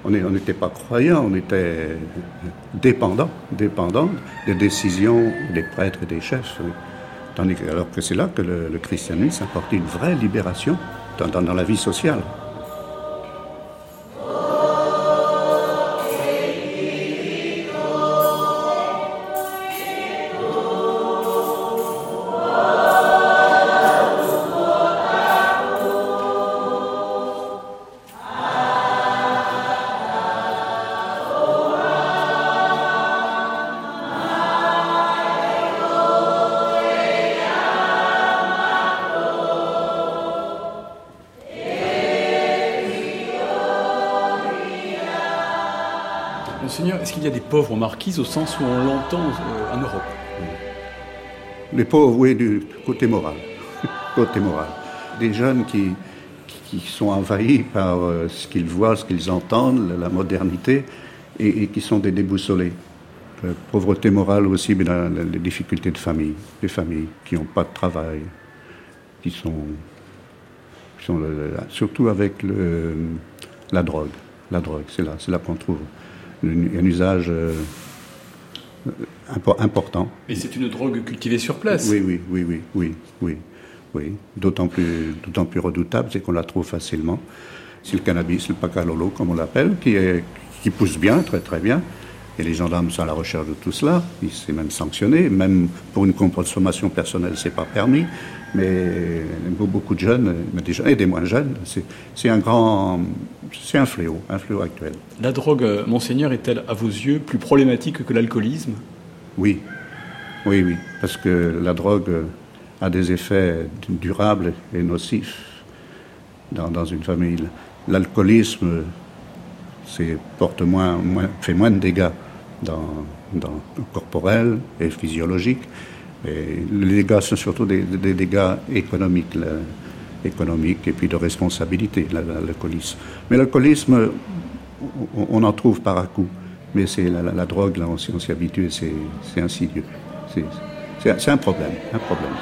On n'était pas croyants, on était dépendants, dépendants des décisions des prêtres et des chefs. alors que c'est là que le, christianisme a apporté une vraie libération dans la vie sociale. Pauvres marquises au sens où on l'entend euh, en Europe Les pauvres, oui, du côté moral. côté moral. Des jeunes qui, qui sont envahis par euh, ce qu'ils voient, ce qu'ils entendent, la, modernité, et, qui sont des déboussolés. Euh, pauvreté morale aussi, mais la- les difficultés de famille. Des familles qui n'ont pas de travail, qui sont, surtout avec la drogue. La drogue, c'est là, c'est là qu'on trouve un, usage euh, impo- important. Et c'est une drogue cultivée sur place Oui, oui, oui, oui, oui, oui, oui. D'autant plus, d'autant plus redoutable, c'est qu'on la trouve facilement. C'est le cannabis, le pacalolo, comme on l'appelle, qui, est, qui pousse bien, très très bien. Et les gendarmes sont à la recherche de tout cela. Il s'est même sanctionné. Même pour une consommation personnelle, c'est pas permis. Mais beaucoup de jeunes, mais des jeunes et des moins jeunes, c'est, un grand, c'est un fléau, un fléau actuel. La drogue, euh, Monseigneur, est-elle à vos yeux plus problématique que l'alcoolisme? Oui, oui, oui, parce que la drogue euh, a des effets durables et nocifs dans, dans une famille. L'alcoolisme c'est, porte moins, moins- fait moins de dégâts dans, dans et physiologique. Et les dégâts sont surtout des, dégâts économiques, économiques et puis de responsabilité, la- la- l'alcoolisme. Mais l'alcoolisme, on, en trouve par à coup. Mais c'est la, la- la drogue, là, on, s'y- habitue et c'est, insidieux. C'est un problème, un problème.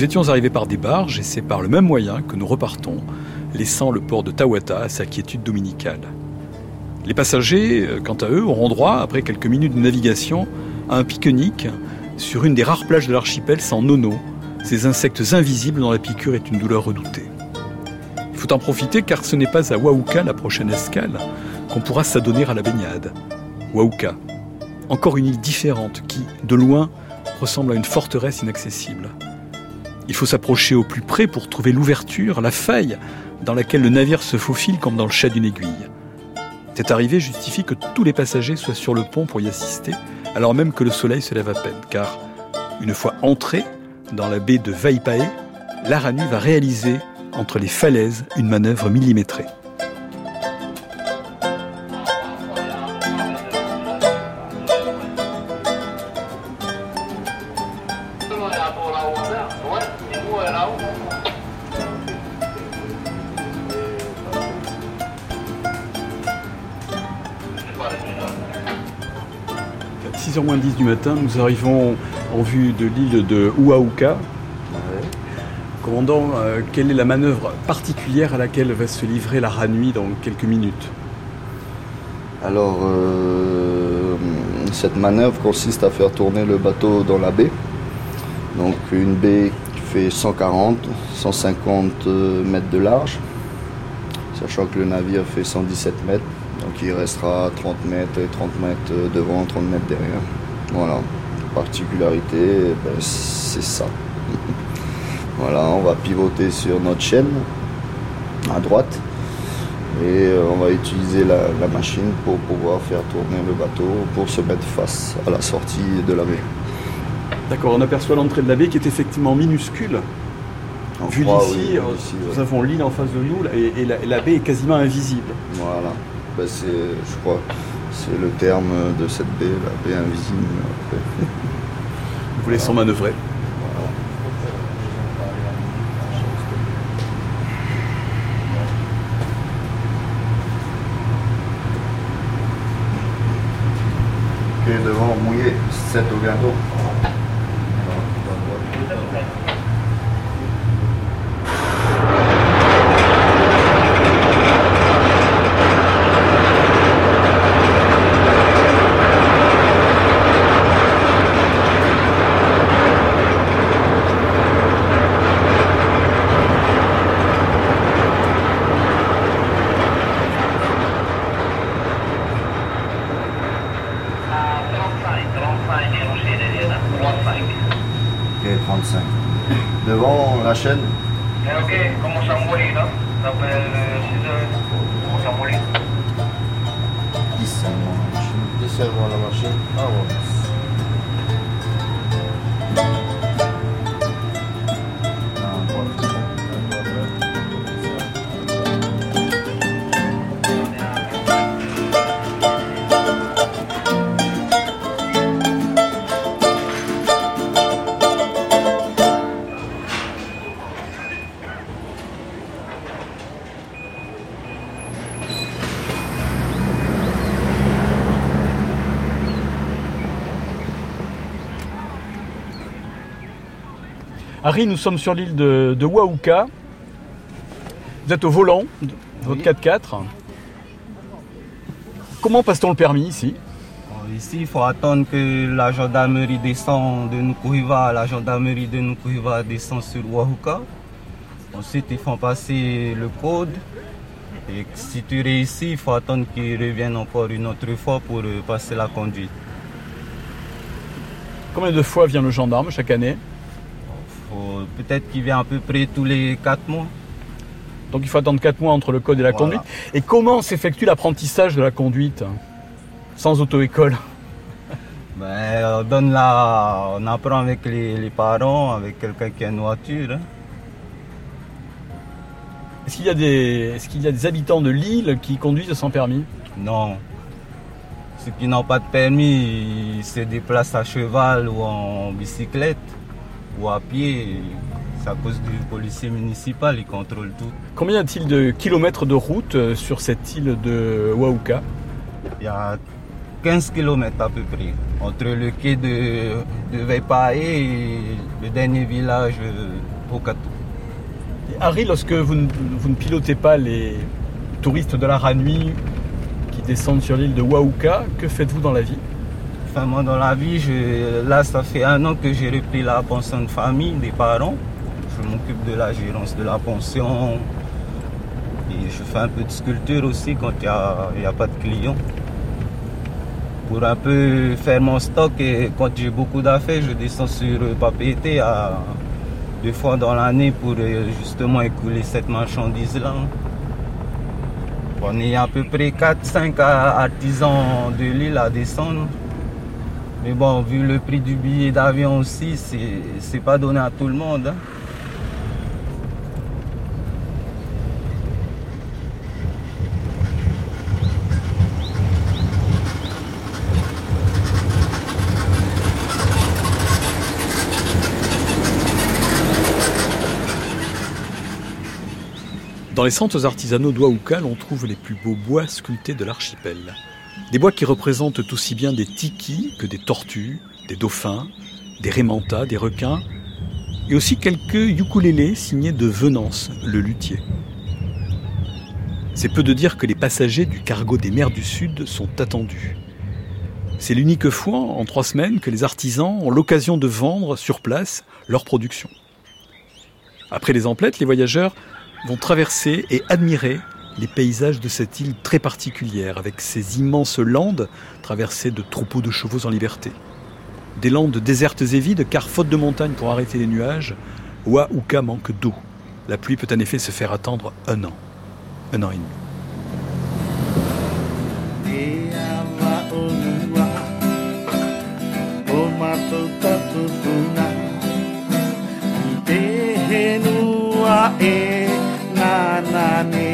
Nous étions arrivés par des barges et c'est par le même moyen que nous repartons, laissant le port de Tawata à sa quiétude dominicale. Les passagers, euh, quant à eux, auront droit, après quelques minutes de navigation, à un pique-nique sur une des rares plages de l'archipel sans nono, ces insectes invisibles dont la piqûre est une douleur redoutée. Il faut en profiter car ce n'est pas à Wauka, la prochaine escale, qu'on pourra s'adonner à la baignade. Wauka, encore une île différente qui, de loin, ressemble à une forteresse inaccessible. Il faut s'approcher au plus près pour trouver l'ouverture, la faille dans laquelle le navire se faufile comme dans le chat d'une aiguille. Cette arrivée justifie que tous les passagers soient sur le pont pour y assister, alors même que le soleil se lève à peine, car une fois entré dans la baie de Vaipae, l'Aranu va réaliser entre les falaises une manœuvre millimétrée. Matin, nous arrivons en vue de l'île de Uahuka. Commandant, euh, quelle est la manœuvre particulière à laquelle va se livrer la Ranui dans quelques minutes? Alors, euh, cette manœuvre consiste à faire tourner le bateau dans la baie. Donc, une baie qui fait 140, 150 euh, mètres de large, sachant que le navire fait 117 mètres. Donc, il restera 30 mètres et 30 mètres devant, 30 mètres derrière. Voilà. Particularité, ben, c'est ça. voilà, on va pivoter sur notre chaîne à droite. Et euh, on va utiliser la, la machine pour pouvoir faire tourner le bateau pour se mettre face à la sortie de la baie. D'accord, on aperçoit l'entrée de la baie qui est effectivement minuscule. Vu d'ici, oui, euh, d'ici, nous ouais. avons l'île en face de nous et, et la, et la baie est quasiment invisible. Voilà. Ben, c'est, je crois, C'est le terme de cette baie, la baie invisible. Vous laissons manœuvrer. Quai devant mouillé, 7 au Nous sommes sur l'île de, de Waouka. Vous êtes au volant de votre 4x4. Comment passe-t-on le permis ici? Bon, Ici, il faut attendre que la gendarmerie descende de Nukuhiva. La gendarmerie de Nukuhiva descend sur Wahuka. Ensuite, ils font passer le code. Et si tu réussis, il faut attendre qu'ils reviennent encore une autre fois pour euh, passer la conduite. Combien de fois vient le gendarme chaque année? Qu'il vient à peu près tous les 4 mois. Donc il faut attendre 4 mois entre le code et la Voilà. conduite. Et comment s'effectue l'apprentissage de la conduite Sans auto-école Ben, on, donne la... on apprend avec les, les parents, avec quelqu'un qui a une voiture. hein. Est-ce qu'il y, a des- qu'il y a des habitants de l'île qui conduisent sans permis? Non. Ceux qui n'ont pas de permis, ils se déplacent à cheval ou en bicyclette ou à pied. C'est à cause du policier municipal, il contrôle tout. Combien y a-t-il de kilomètres de route euh, sur cette île de Waouka Il y a 15 km à peu près entre le quai de, de Veipae et le dernier village, euh, Okato. Et Harry, lorsque vous ne, vous ne pilotez pas les touristes de la Ranui qui descendent sur l'île de Waouka, que faites-vous dans la vie? Enfin, moi, dans la vie, je- là, ça fait un an que j'ai repris la pension de famille des parents. Je m'occupe de la gérance de la pension. Et je fais un peu de sculpture aussi quand il n'y a, a pas de clients. Pour un peu faire mon stock et quand j'ai beaucoup d'affaires, je descends sur euh, Papeete à deux fois dans l'année pour euh, justement écouler cette marchandise-là. On est à peu près 4-5 artisans de l'île à descendre. Mais bon, vu le prix du billet d'avion aussi, c'est pas donné à tout le monde. hein. Dans les centres artisanaux d'Ouaouka, l'on trouve les plus beaux bois sculptés de l'archipel. Des bois qui représentent aussi bien des tikis que des tortues, des dauphins, des rémantas, des requins, et aussi quelques ukulélés signés de Venance, le luthier. C'est peu de dire que les passagers du cargo des mers du Sud sont attendus. C'est l'unique fois en trois semaines que les artisans ont l'occasion de vendre sur place leur production. Après les emplettes, les voyageurs vont traverser et admirer les paysages de cette île très particulière, avec ses immenses landes traversées de troupeaux de chevaux en liberté. Des landes désertes et vides, car faute de montagne pour arrêter les nuages, Ouaouka manque d'eau. La pluie peut en effet se faire attendre un an, un an et demi. Nani,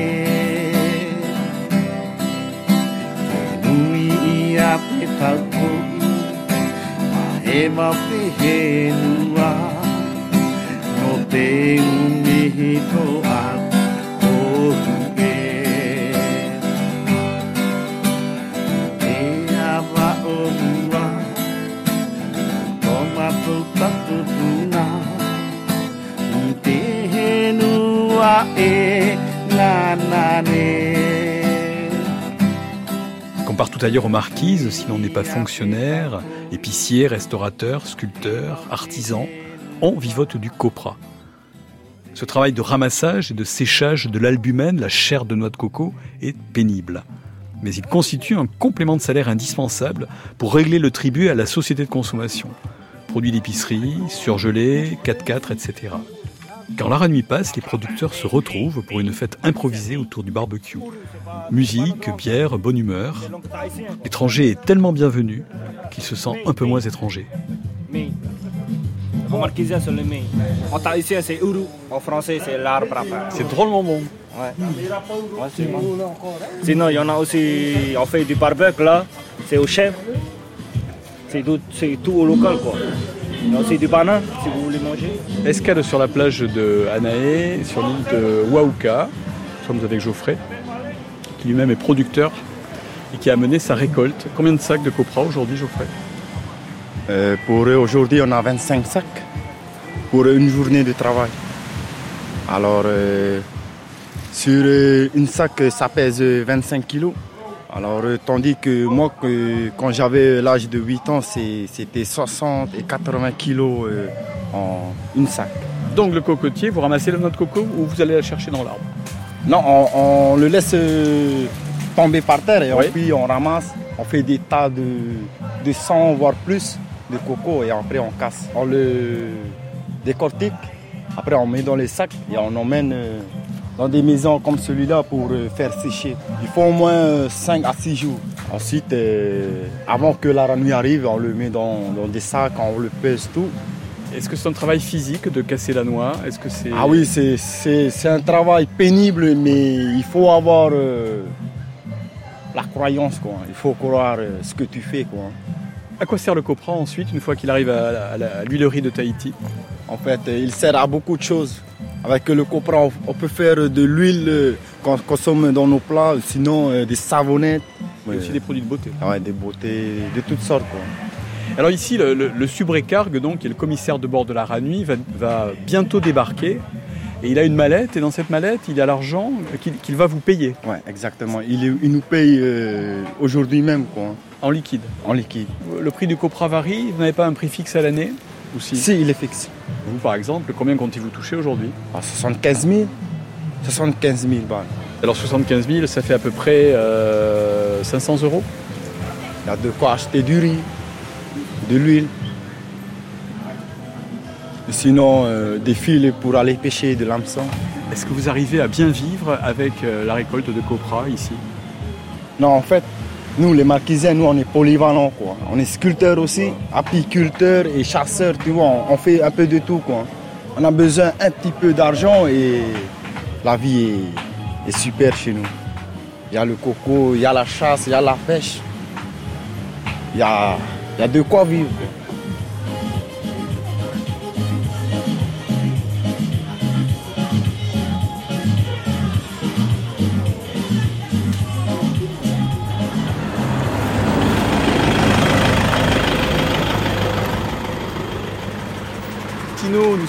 ia pe tau pui Ma pe he No te umihi toa henua e nanane Comme partout ailleurs aux Marquises, si l'on n'est pas fonctionnaire, épicier, restaurateur, sculpteur, artisan, on vivote du copra. Ce travail de ramassage et de séchage de l'albumène, la chair de noix de coco, est pénible. Mais il constitue un complément de salaire indispensable pour régler le tribut à la société de consommation. Produits d'épicerie, surgelés, 4x4, etc. Quand la nuit passe, les producteurs se retrouvent pour une fête improvisée autour du barbecue. Musique, bière, bonne humeur. L'étranger est tellement bienvenu qu'il se sent un peu moins étranger. En marquisien, c'est le mets. En tahitien, c'est uru. En français, c'est l'arbre à pain. C'est drôlement bon. Ouais. Ouais, c'est bon. Sinon, il y en a aussi, on fait du barbecue là, c'est au chef. C'est tout, c'est tout au local quoi. Il y a aussi du banane si vous voulez manger. Escale sur la plage de Anaé, sur l'île de Waouka. Nous sommes avec Geoffrey, qui lui-même est producteur et qui a mené sa récolte. Combien de sacs de copra aujourd'hui, Geoffrey? Euh, pour eux, aujourd'hui, on a 25 sacs pour une journée de travail. Alors, euh, sur euh, une sac, ça pèse 25 kilos. Alors, euh, tandis que moi, que, quand j'avais l'âge de 8 ans, c'était 60 et 80 kilos euh, en une sac. Donc le cocotier, vous ramassez la noix de coco ou vous allez la chercher dans l'arbre? Non, on, on le laisse euh, tomber par terre et puis on ramasse, on fait des tas de, de 100 voire plus de coco et après on casse. On le décortique, après on met dans les sacs et on emmène euh, dans des maisons comme celui-là pour euh, faire sécher. Il faut au moins 5 à 6 jours. Ensuite, euh, avant que la nuit arrive, on le met dans, dans des sacs, on le pèse tout. Est-ce que c'est un travail physique de casser la noix? Est-ce que c'est Ah oui, c'est- un travail pénible, mais il faut avoir euh, la croyance. Quoi. Il faut croire euh, ce que tu fais. Quoi. À quoi sert le copra ensuite, une fois qu'il arrive à, l'huilerie de Tahiti? En fait, euh, il sert à beaucoup de choses. Avec le copra, on, on peut faire de l'huile euh, qu'on consomme dans nos plats, sinon euh, des savonnettes. Et aussi des produits de beauté. Ouais, des beautés de toutes sortes. Quoi. Alors ici, le, le, le subrécargue, donc, qui est le commissaire de bord de la Ranui, va, va bientôt débarquer. Et il a une mallette, et dans cette mallette, il y a l'argent qu'il qu'il va vous payer. Ouais, exactement. Il nous paye euh, aujourd'hui même. Quoi. En liquide En liquide. Le prix du copra varie Vous n'avez pas un prix fixe à l'année Ou si Si, il est fixe. Vous, par exemple, combien comptez-vous toucher aujourd'hui À 75 000 75 000 balles. Alors 75 000, ça fait à peu près euh, 500 euros Il y a de quoi acheter du riz, de l'huile. Sinon, euh, des fils pour aller pêcher de l'hameçon. Est-ce que vous arrivez à bien vivre avec euh, la récolte de copra ici? Non, en fait, nous, les marquisiens, nous, on est polyvalents, quoi. On est sculpteurs aussi, apiculteurs et chasseurs, tu vois. On, fait un peu de tout. On a besoin un petit peu d'argent et la vie est, super chez nous. Il y a le coco, il y a la chasse, il y a la pêche. Il y a, de quoi vivre.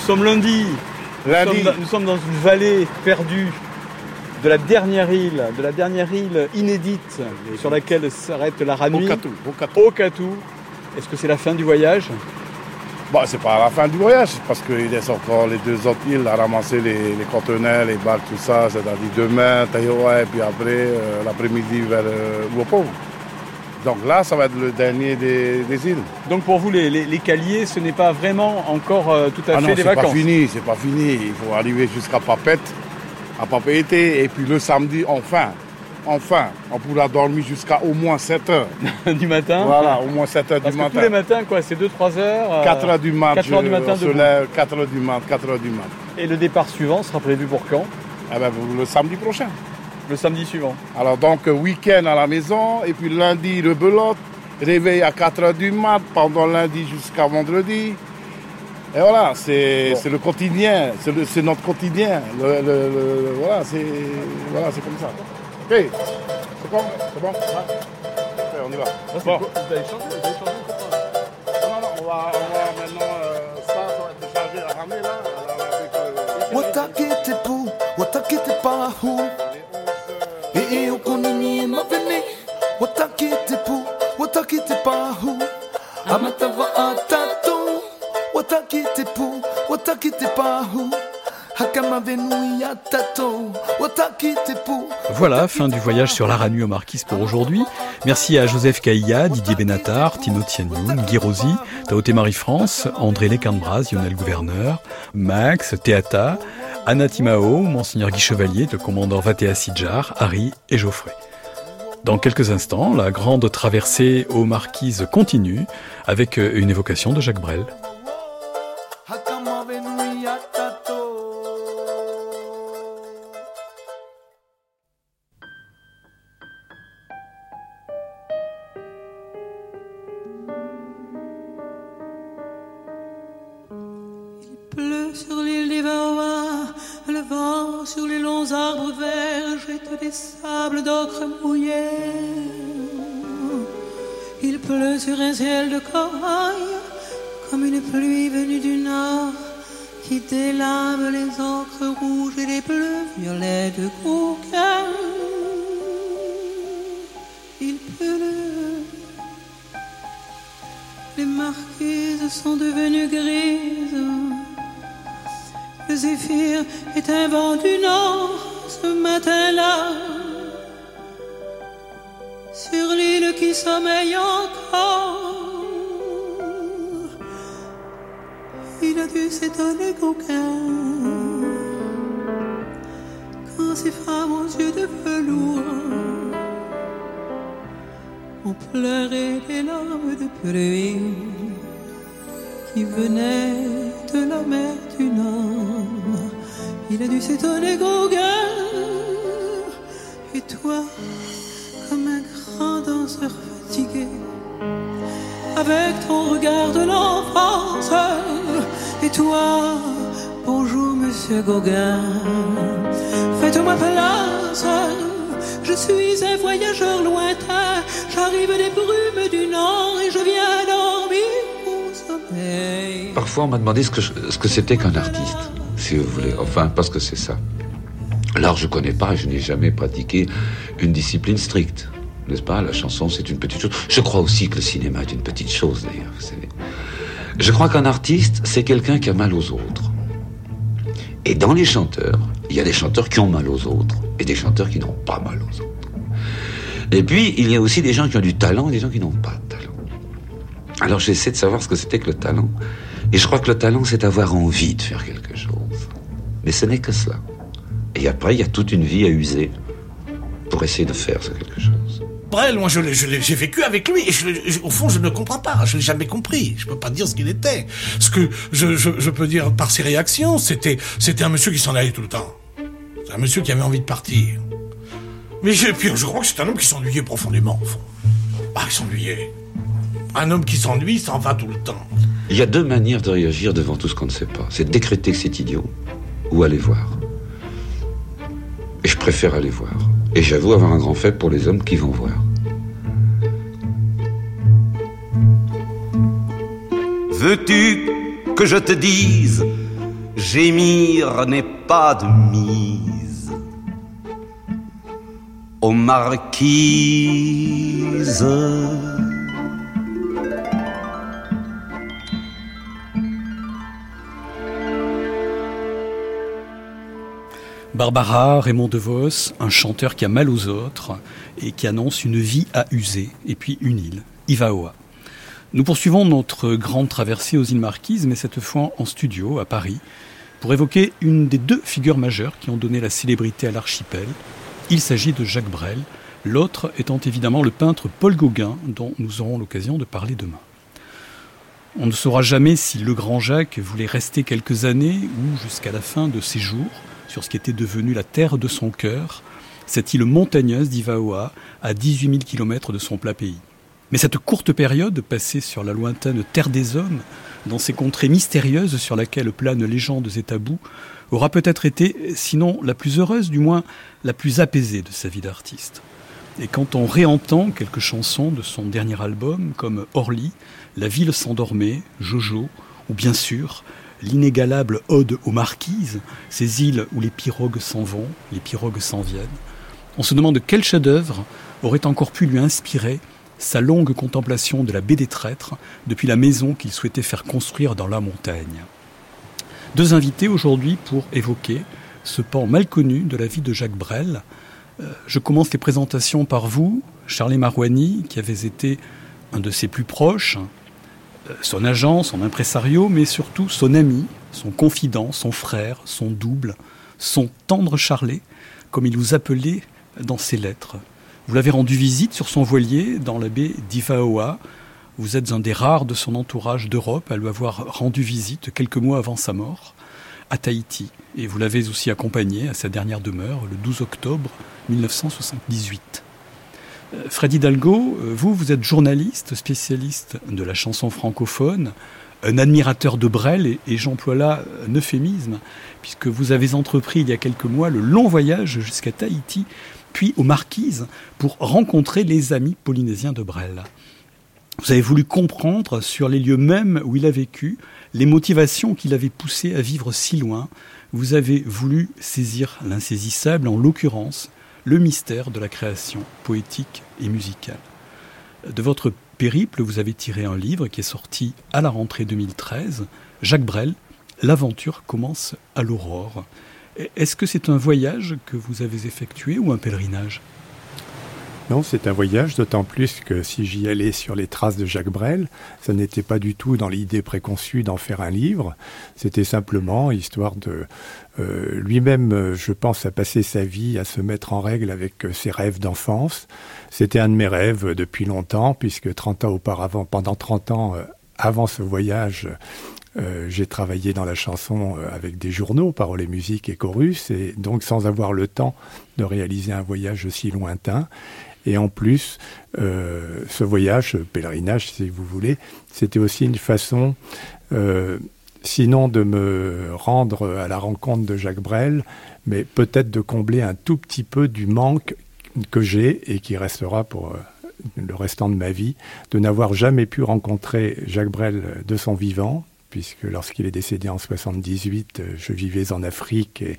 Sommes lundi. Nous sommes, dans- nous sommes dans une vallée perdue de la dernière île, de la dernière île inédite sur laquelle s'arrête la Ranui. Okatu, Okatu. Est-ce que c'est la fin du voyage? Bon, c'est pas la fin du voyage, parce qu'il reste encore les deux autres îles à ramasser les, les conteneurs, les bacs, tout ça. C'est-à-dire demain, Taïwa, et puis après, euh, l'après-midi vers euh, Wopo. Donc là, ça va être le dernier des, des îles. Donc pour vous, les, les- les caliers, ce n'est pas vraiment encore euh, tout à Ah fait non, des c'est pas vacances. fini, c'est pas fini. Il faut arriver jusqu'à Papette, à Papette, et puis le samedi, enfin, enfin, on pourra dormir jusqu'à au moins 7 heures. du matin Voilà, au moins 7 heures Parce du que matin. tous les matins, quoi, c'est 2-3 heures. euh, 4 heures du mat, 4 heures du je- matin on debout. lève, 4 heures du mat, 4 heures du mat. Et le départ suivant sera prévu pour quand? Eh ben, le samedi prochain. Le samedi suivant. Alors donc week-end à la maison et puis lundi rebelote réveil à 4 h du mat, pendant lundi jusqu'à vendredi. Et voilà, c'est c'est le quotidien, c'est notre quotidien. Le- le- le- voilà, c'est voilà, c'est comme ça. Ok, c'est bon, c'est bon. Ouais. On y va. Bon. Vous avez changé, vous avez changé Non, non, on va, on va maintenant, euh, ça, ça va être chargé à ramener là. avec, euh, Ee mavene Amatava Hakamavenu yatato Watakitepu Voilà, fin du voyage sur l'Aranu aux Marquises pour aujourd'hui. Merci à Joseph Caïlla, Didier Benatar, Tino Tianoun, Guy Rosy, Taoté Marie-France, André Lécanbras, Lionel Gouverneur, Max, Théata, Anna Timao, Monseigneur Guy Chevalier, le commandant Vatea Sidjar, Harry et Geoffrey. Dans quelques instants, la grande traversée aux Marquises continue avec une évocation de Jacques Brel. Des sables d'ocre mouillés. Il pleut sur un ciel de corail, comme une pluie venue du nord, qui délave les encres rouges et les bleus violets de Gauguin. Il pleut. Les marquises sont devenues grises. Le zéphyr est un vent du nord ce matin-là. Sur l'île qui sommeille encore, il a dû s'étonner qu'aucun, quand ses femmes aux yeux de velours ont pleuré des larmes de pluie qui venaient de la mer du Nord. Il a dû s'étonner Gauguin. Et toi, comme un grand danseur fatigué, avec ton regard de l'enfance. Et toi, bonjour monsieur Gauguin, faites-moi place. Je suis un voyageur lointain, j'arrive des brumes du Nord et je viens dormir au sommeil. Parfois, on m'a demandé ce que c'était qu'un artiste, si vous voulez. Enfin, parce que c'est ça. L'art, je connais pas, je n'ai jamais pratiqué une discipline stricte. N'est-ce pas? La chanson, c'est une petite chose. Je crois aussi que le cinéma est une petite chose, d'ailleurs, vous savez. Je crois qu'un artiste, c'est quelqu'un qui a mal aux autres. Et dans les chanteurs, il y a des chanteurs qui ont mal aux autres et des chanteurs qui n'ont pas mal aux autres. Et puis, il y a aussi des gens qui ont du talent et des gens qui n'ont pas de talent. Alors j'essaie de savoir ce que c'était que le talent. Et je crois que le talent, c'est avoir envie de faire quelque chose. Mais ce n'est que cela. Et après, il y a toute une vie à user pour essayer de faire quelque chose. Brel, moi, j'ai vécu avec lui et je l'ai- je- au fond, je ne comprends pas. Je l'ai jamais compris. Je peux pas dire ce qu'il était. Ce que je peux dire par ses réactions, c'était, c'était un monsieur qui s'en allait tout le temps. C'est un monsieur qui avait envie de partir. Mais je, puis, je crois que c'est un homme qui s'ennuyait profondément, au fond. Ah, il s'ennuyait. Un homme qui s'ennuie s'en va tout le temps. Il y a deux manières de réagir devant tout ce qu'on ne sait pas. C'est décréter que c'est idiot ou aller voir. Et je préfère aller voir. Et j'avoue avoir un grand fait pour les hommes qui vont voir. Veux-tu que je te dise, gémir n'est pas de mise aux marquises. Barbara, Raymond DeVos, un chanteur qui a mal aux autres et qui annonce une vie à user, et puis une île, Ivaoa. Nous poursuivons notre grande traversée aux îles Marquises, mais cette fois en studio, à Paris, pour évoquer une des deux figures majeures qui ont donné la célébrité à l'archipel. Il s'agit de Jacques Brel, l'autre étant évidemment le peintre Paul Gauguin, dont nous aurons l'occasion de parler demain. On ne saura jamais si le grand Jacques voulait rester quelques années ou jusqu'à la fin de ses jours sur ce qui était devenu la terre de son cœur, cette île montagneuse d'Ivaoa, à 18 000 km de son plat pays. Mais cette courte période passée sur la lointaine terre des hommes, dans ces contrées mystérieuses sur laquelle planent légendes et tabous, aura peut-être été, sinon la plus heureuse, du moins la plus apaisée de sa vie d'artiste. Et quand on réentend quelques chansons de son dernier album, comme Orly, La ville s'endormait, Jojo, ou bien sûr l'inégalable Ode aux Marquises, ces îles où les pirogues s'en vont, les pirogues s'en viennent, on se demande quel chef-d'œuvre aurait encore pu lui inspirer sa longue contemplation de la baie des Traîtres depuis la maison qu'il souhaitait faire construire dans la montagne. Deux invités aujourd'hui pour évoquer ce pan mal connu de la vie de Jacques Brel. Euh, je commence les présentations par vous, Charlie Marouani, qui avait été un de ses plus proches, son agent, son impresario, mais surtout son ami, son confident, son frère, son double, son tendre Charlet, comme il vous appelait dans ses lettres. Vous l'avez rendu visite sur son voilier dans la baie d'Ifaoa. Vous êtes un des rares de son entourage d'Europe à lui avoir rendu visite quelques mois avant sa mort à Tahiti. Et vous l'avez aussi accompagné à sa dernière demeure le 12 octobre 1978. Euh, Freddy Dalgo, euh, vous, vous êtes journaliste, spécialiste de la chanson francophone, un admirateur de Brel, et, et j'emploie là un euphémisme, puisque vous avez entrepris il y a quelques mois le long voyage jusqu'à Tahiti puis aux Marquises pour rencontrer les amis polynésiens de Brel. Vous avez voulu comprendre sur les lieux mêmes où il a vécu les motivations qui l'avaient poussé à vivre si loin. Vous avez voulu saisir l'insaisissable, en l'occurrence, le mystère de la création poétique et musicale. De votre périple, vous avez tiré un livre qui est sorti à la rentrée 2013, Jacques Brel, L'aventure commence à l'aurore. Est-ce que c'est un voyage que vous avez effectué ou un pèlerinage? Non, c'est un voyage, d'autant plus que si j'y allais sur les traces de Jacques Brel, ça n'était pas du tout dans l'idée préconçue d'en faire un livre. C'était simplement histoire de euh, lui-même, je pense, à passer sa vie à se mettre en règle avec euh, ses rêves d'enfance. C'était un de mes rêves depuis longtemps, puisque 30 ans auparavant, pendant 30 ans, euh, avant ce voyage, euh, j'ai travaillé dans la chanson euh, avec des journaux, Paroles et Musique et Chorus, et donc sans avoir le temps de réaliser un voyage aussi lointain. Et en plus, euh, ce voyage, pèlerinage si vous voulez, c'était aussi une façon, euh, sinon de me rendre à la rencontre de Jacques Brel, mais peut-être de combler un tout petit peu du manque que j'ai et qui restera pour le restant de ma vie, de n'avoir jamais pu rencontrer Jacques Brel de son vivant, puisque lorsqu'il est décédé en 78, euh, je vivais en Afrique et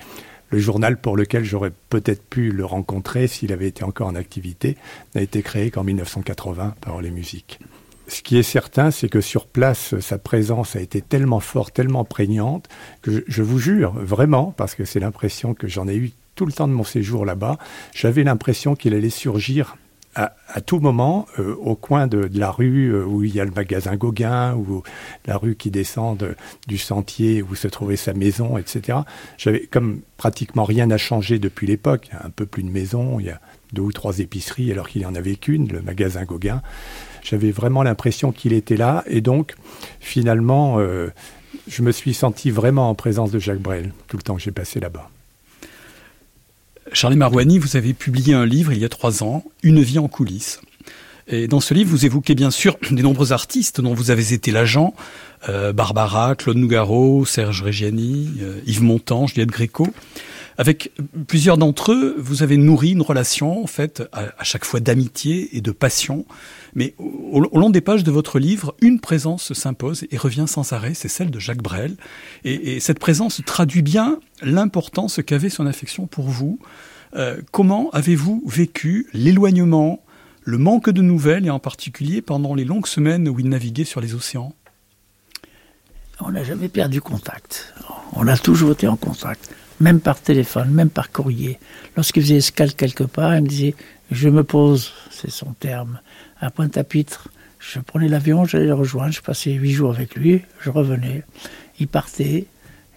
le journal pour lequel j'aurais peut-être pu le rencontrer s'il avait été encore en activité n'a été créé qu'en 1980 par les musiques. Ce qui est certain, c'est que sur place, sa présence a été tellement forte, tellement prégnante, que je, vous jure, vraiment, parce que c'est l'impression que j'en ai eu tout le temps de mon séjour là-bas, j'avais l'impression qu'il allait surgir à, tout moment, euh, au coin de, la rue euh, où il y a le magasin Gauguin, ou la rue qui descend de, du sentier où se trouvait sa maison, etc. J'avais comme pratiquement rien à changer depuis l'époque. Un peu plus de maison, il y a deux ou trois épiceries alors qu'il n'y en avait qu'une, le magasin Gauguin. J'avais vraiment l'impression qu'il était là, et donc finalement, euh, je me suis senti vraiment en présence de Jacques Brel tout le temps que j'ai passé là-bas. Charlie Marouani, vous avez publié un livre il y a trois ans, Une vie en coulisses. Et dans ce livre, vous évoquez bien sûr des nombreux artistes dont vous avez été l'agent, euh, Barbara, Claude Nougaro, Serge Reggiani, euh, Yves Montand, Juliette Gréco. Avec plusieurs d'entre eux, vous avez nourri une relation, en fait, à, à chaque fois d'amitié et de passion. Mais au, long des pages de votre livre, une présence s'impose et revient sans arrêt, c'est celle de Jacques Brel. Et, et cette présence traduit bien l'importance qu'avait son affection pour vous. Euh, comment avez-vous vécu l'éloignement, le manque de nouvelles, et en particulier pendant les longues semaines où il naviguait sur les océans? On n'a jamais perdu contact. On a toujours été en contact même par téléphone, même par courrier. Lorsqu'il faisait escale quelque part, il me disait Je me pose, c'est son terme, à Pointe-à-Pitre. Je prenais l'avion, j'allais le rejoindre, je passais huit jours avec lui, je revenais. Il partait,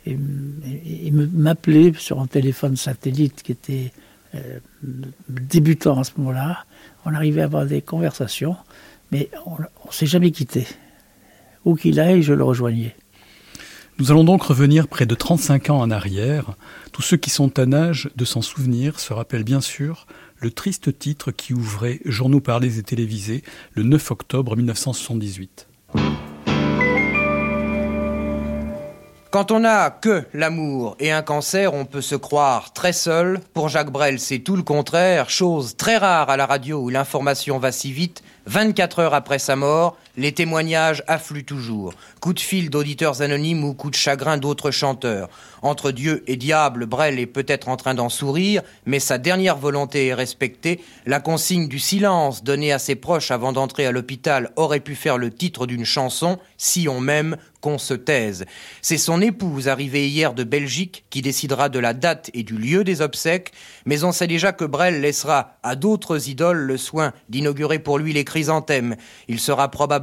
et, il m'appelait sur un téléphone satellite qui était euh, débutant à ce moment-là. On arrivait à avoir des conversations, mais on ne s'est jamais quitté. Où qu'il aille, je le rejoignais. Nous allons donc revenir près de 35 ans en arrière. Tous ceux qui sont en âge de s'en souvenir se rappellent bien sûr le triste titre qui ouvrait Journaux parlés et télévisés le 9 octobre 1978. Quand on n'a que l'amour et un cancer, on peut se croire très seul. Pour Jacques Brel, c'est tout le contraire, chose très rare à la radio où l'information va si vite. 24 heures après sa mort, les témoignages affluent toujours. Coup de fil d'auditeurs anonymes ou coup de chagrin d'autres chanteurs. Entre Dieu et diable, Brel est peut-être en train d'en sourire, mais sa dernière volonté est respectée. La consigne du silence donnée à ses proches avant d'entrer à l'hôpital aurait pu faire le titre d'une chanson, Si on m'aime, qu'on se taise. C'est son épouse arrivée hier de Belgique qui décidera de la date et du lieu des obsèques, mais on sait déjà que Brel laissera à d'autres idoles le soin d'inaugurer pour lui les chrysanthèmes. Il sera probablement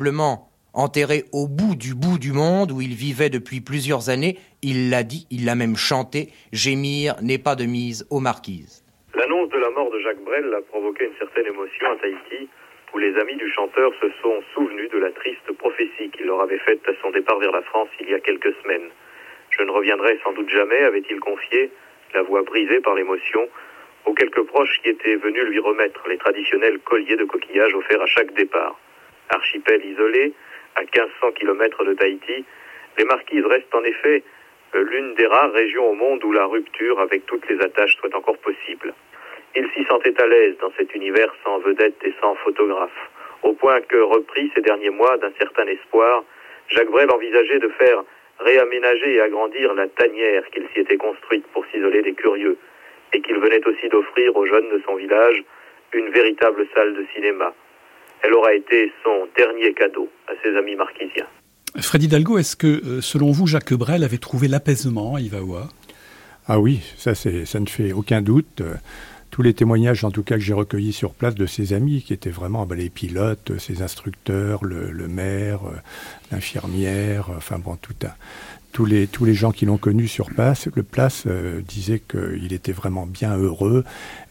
enterré au bout du bout du monde où il vivait depuis plusieurs années. Il l'a dit, il l'a même chanté, gémir n'est pas de mise aux marquises. L'annonce de la mort de Jacques Brel a provoqué une certaine émotion à Tahiti, où les amis du chanteur se sont souvenus de la triste prophétie qu'il leur avait faite à son départ vers la France il y a quelques semaines. Je ne reviendrai sans doute jamais, avait-il confié, la voix brisée par l'émotion, aux quelques proches qui étaient venus lui remettre les traditionnels colliers de coquillages offerts à chaque départ. Archipel isolé, à 1500 km de Tahiti, les Marquises restent en effet euh, l'une des rares régions au monde où la rupture avec toutes les attaches soit encore possible. Il s'y sentait à l'aise dans cet univers sans vedette et sans photographe, au point que, repris ces derniers mois d'un certain espoir, Jacques Brel envisageait de faire réaménager et agrandir la tanière qu'il s'y était construite pour s'isoler des curieux, et qu'il venait aussi d'offrir aux jeunes de son village une véritable salle de cinéma. Elle aura été son dernier cadeau à ses amis marquisiens. Freddy Dalgo, est-ce que, euh, selon vous, Jacques Brel avait trouvé l'apaisement à Ivaoua? Ah oui, ça, ça ne fait aucun doute. Tous les témoignages, en tout cas, que j'ai recueillis sur place de ses amis, qui étaient vraiment bah, les pilotes, ses instructeurs, le, le maire, euh, l'infirmière, enfin bon, tout un, tous les, tous les gens qui l'ont connu sur place, le place euh, disaient qu'il était vraiment bien heureux.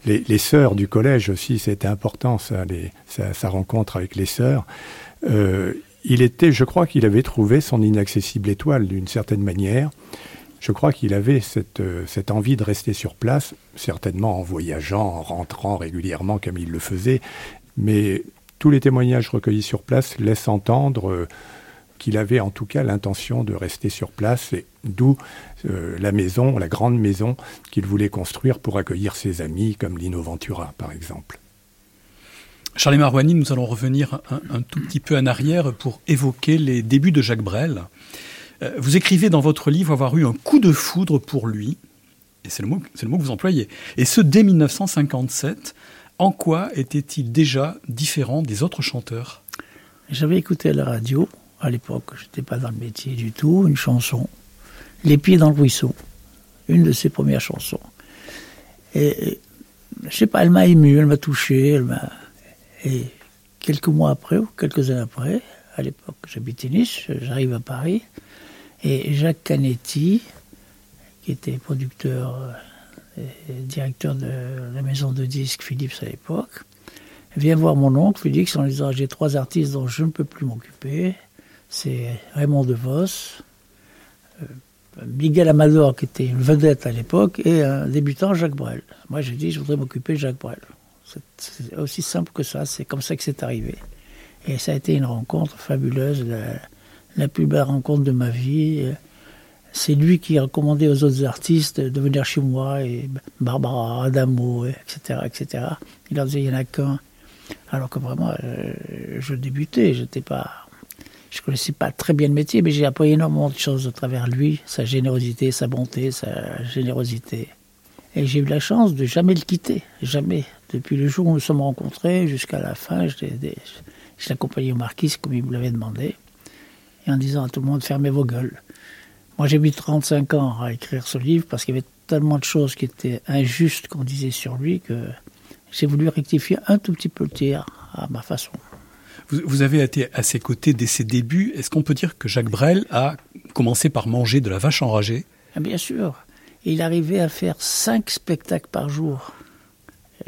Les, sœurs du collège aussi, c'était important, sa, sa, rencontre avec les sœurs. Euh, il était, je crois qu'il avait trouvé son inaccessible étoile d'une certaine manière. Je crois qu'il avait cette, euh, cette envie de rester sur place, certainement en voyageant, en rentrant régulièrement comme il le faisait, mais tous les témoignages recueillis sur place laissent entendre qu'il avait en tout cas l'intention de rester sur place, et d'où euh, la maison, la grande maison qu'il voulait construire pour accueillir ses amis, comme Lino Ventura, par exemple. Charlie Marouani, nous allons revenir un, un, tout petit peu en arrière pour évoquer les débuts de Jacques Brel. Euh, vous écrivez dans votre livre avoir eu un coup de foudre pour lui, et c'est le, mot, le mot que vous employez, et ce dès 1957. En quoi était-il déjà différent des autres chanteurs? J'avais écouté à la radio à l'époque, je n'étais pas dans le métier du tout, une chanson, Les pieds dans le ruisseau, une de ses premières chansons. Et, je sais pas, elle m'a ému, elle m'a touché, elle m'a. Et quelques mois après, ou quelques années après, à l'époque, j'habitais Nice, j'arrive à Paris, et Jacques Canetti, qui était producteur et directeur de la maison de disques Philips à l'époque, vient voir mon oncle Félix en lui disant J'ai trois artistes dont je ne peux plus m'occuper c'est Raymond DeVos, euh, Miguel Amador, qui était une vedette à l'époque, et un débutant, Jacques Brel. Moi, j'ai dit, je voudrais m'occuper de Jacques Brel. C'est aussi simple que ça, c'est comme ça que c'est arrivé. Et ça a été une rencontre fabuleuse, la, plus belle rencontre de ma vie. C'est lui qui a recommandé aux autres artistes de venir chez moi, et Barbara, Adamo, etc., etc. Il leur disait, il n'y en a qu'un. Alors que vraiment, euh, je débutais, j'étais pas je connaissais pas très bien le métier, mais j'ai appris énormément de choses à travers lui, sa générosité, sa bonté, sa générosité. Et j'ai eu la chance de jamais le quitter, jamais. Depuis le jour où nous sommes rencontrés jusqu'à la fin, je, je l'accompagnais au marquis comme il me l'avait demandé, et en disant à tout le monde fermez vos gueules. Moi j'ai mis 35 ans à écrire ce livre parce qu'il y avait tellement de choses qui étaient injustes qu'on disait sur lui que j'ai voulu rectifier un tout petit peu le tir à ma façon. Vous, avez été à ses côtés dès ses débuts. Est-ce qu'on peut dire que Jacques Brel a commencé par manger de la vache enragée? Ah, Bien sûr. Il arrivait à faire cinq spectacles par jour.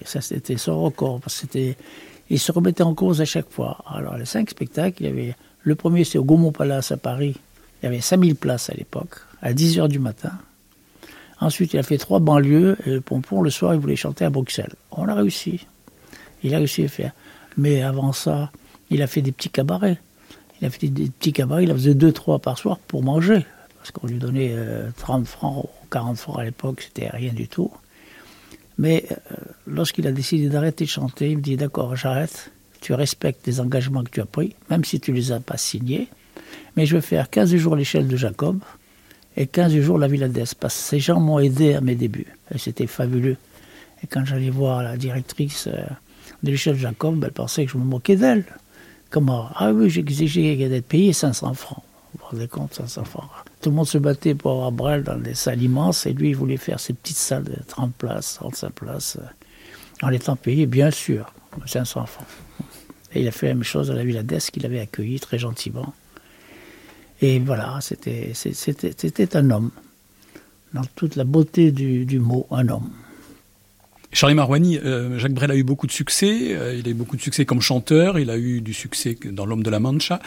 Ça, c'était son record. Parce il se remettait en cause à chaque fois. Alors, les cinq spectacles, il avait. Le premier, c'est au Gaumont Palace à Paris. Il y avait 5000 places à l'époque, à 10 heures du matin. Ensuite, il a fait trois banlieues et le pompon, le soir, il voulait chanter à Bruxelles. On a réussi. Il a réussi à faire. Mais avant ça, il a fait des petits cabarets. Il a fait des petits cabarets, il en faisait deux, trois par soir pour manger. Parce qu'on lui donnait euh, 30 francs ou 40 francs à l'époque, c'était rien du tout. Mais euh, lorsqu'il a décidé d'arrêter de chanter, il me dit D'accord, j'arrête. Tu respectes les engagements que tu as pris, même si tu ne les as pas signés. Mais je vais faire 15 jours l'échelle de Jacob et 15 jours la Villa que ces gens m'ont aidé à mes débuts. C'était fabuleux. Et quand j'allais voir la directrice euh, de l'échelle de Jacob, elle pensait que je me moquais d'elle. Comment Ah oui, j'exigeais d'être payé 500 francs. Vous vous rendez compte, 500 francs. Tout le monde se battait pour avoir Brel dans des salles immenses et lui, il voulait faire ses petites salles de 30 places, 35 places, euh, en étant payé, bien sûr, 500 francs. Et il a fait la même chose à la Villa d'Est qu'il avait accueilli très gentiment. Et voilà, c'était un homme, dans toute la beauté du, du mot, un homme. Charlie Marouani, euh, Jacques Brel a eu beaucoup de succès. euh, il a eu beaucoup de succès comme chanteur. Il a eu du succès dans L'Homme de la Mancha.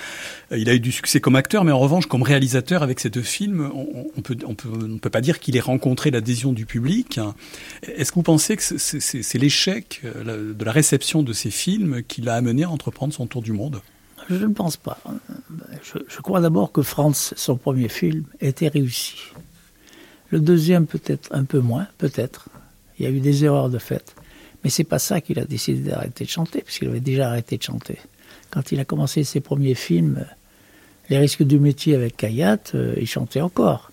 euh, il a eu du succès comme acteur, mais en revanche, comme réalisateur avec cette film, on, on on peut, on ne peut pas dire qu'il ait rencontré l'adhésion du public. Est-ce que vous pensez que c'est- l'échec de la réception de ces films qui l'a amené à entreprendre son tour du monde? Je ne pense pas. Je, crois d'abord que Franz, son premier film, était réussi. Le deuxième, peut-être un peu moins, peut-être. Il y a eu des erreurs de fait. Mais c'est pas ça qu'il a décidé d'arrêter de chanter, puisqu'il avait déjà arrêté de chanter. Quand il a commencé ses premiers films, euh, Les risques du métier avec Kayat, euh, il chantait encore.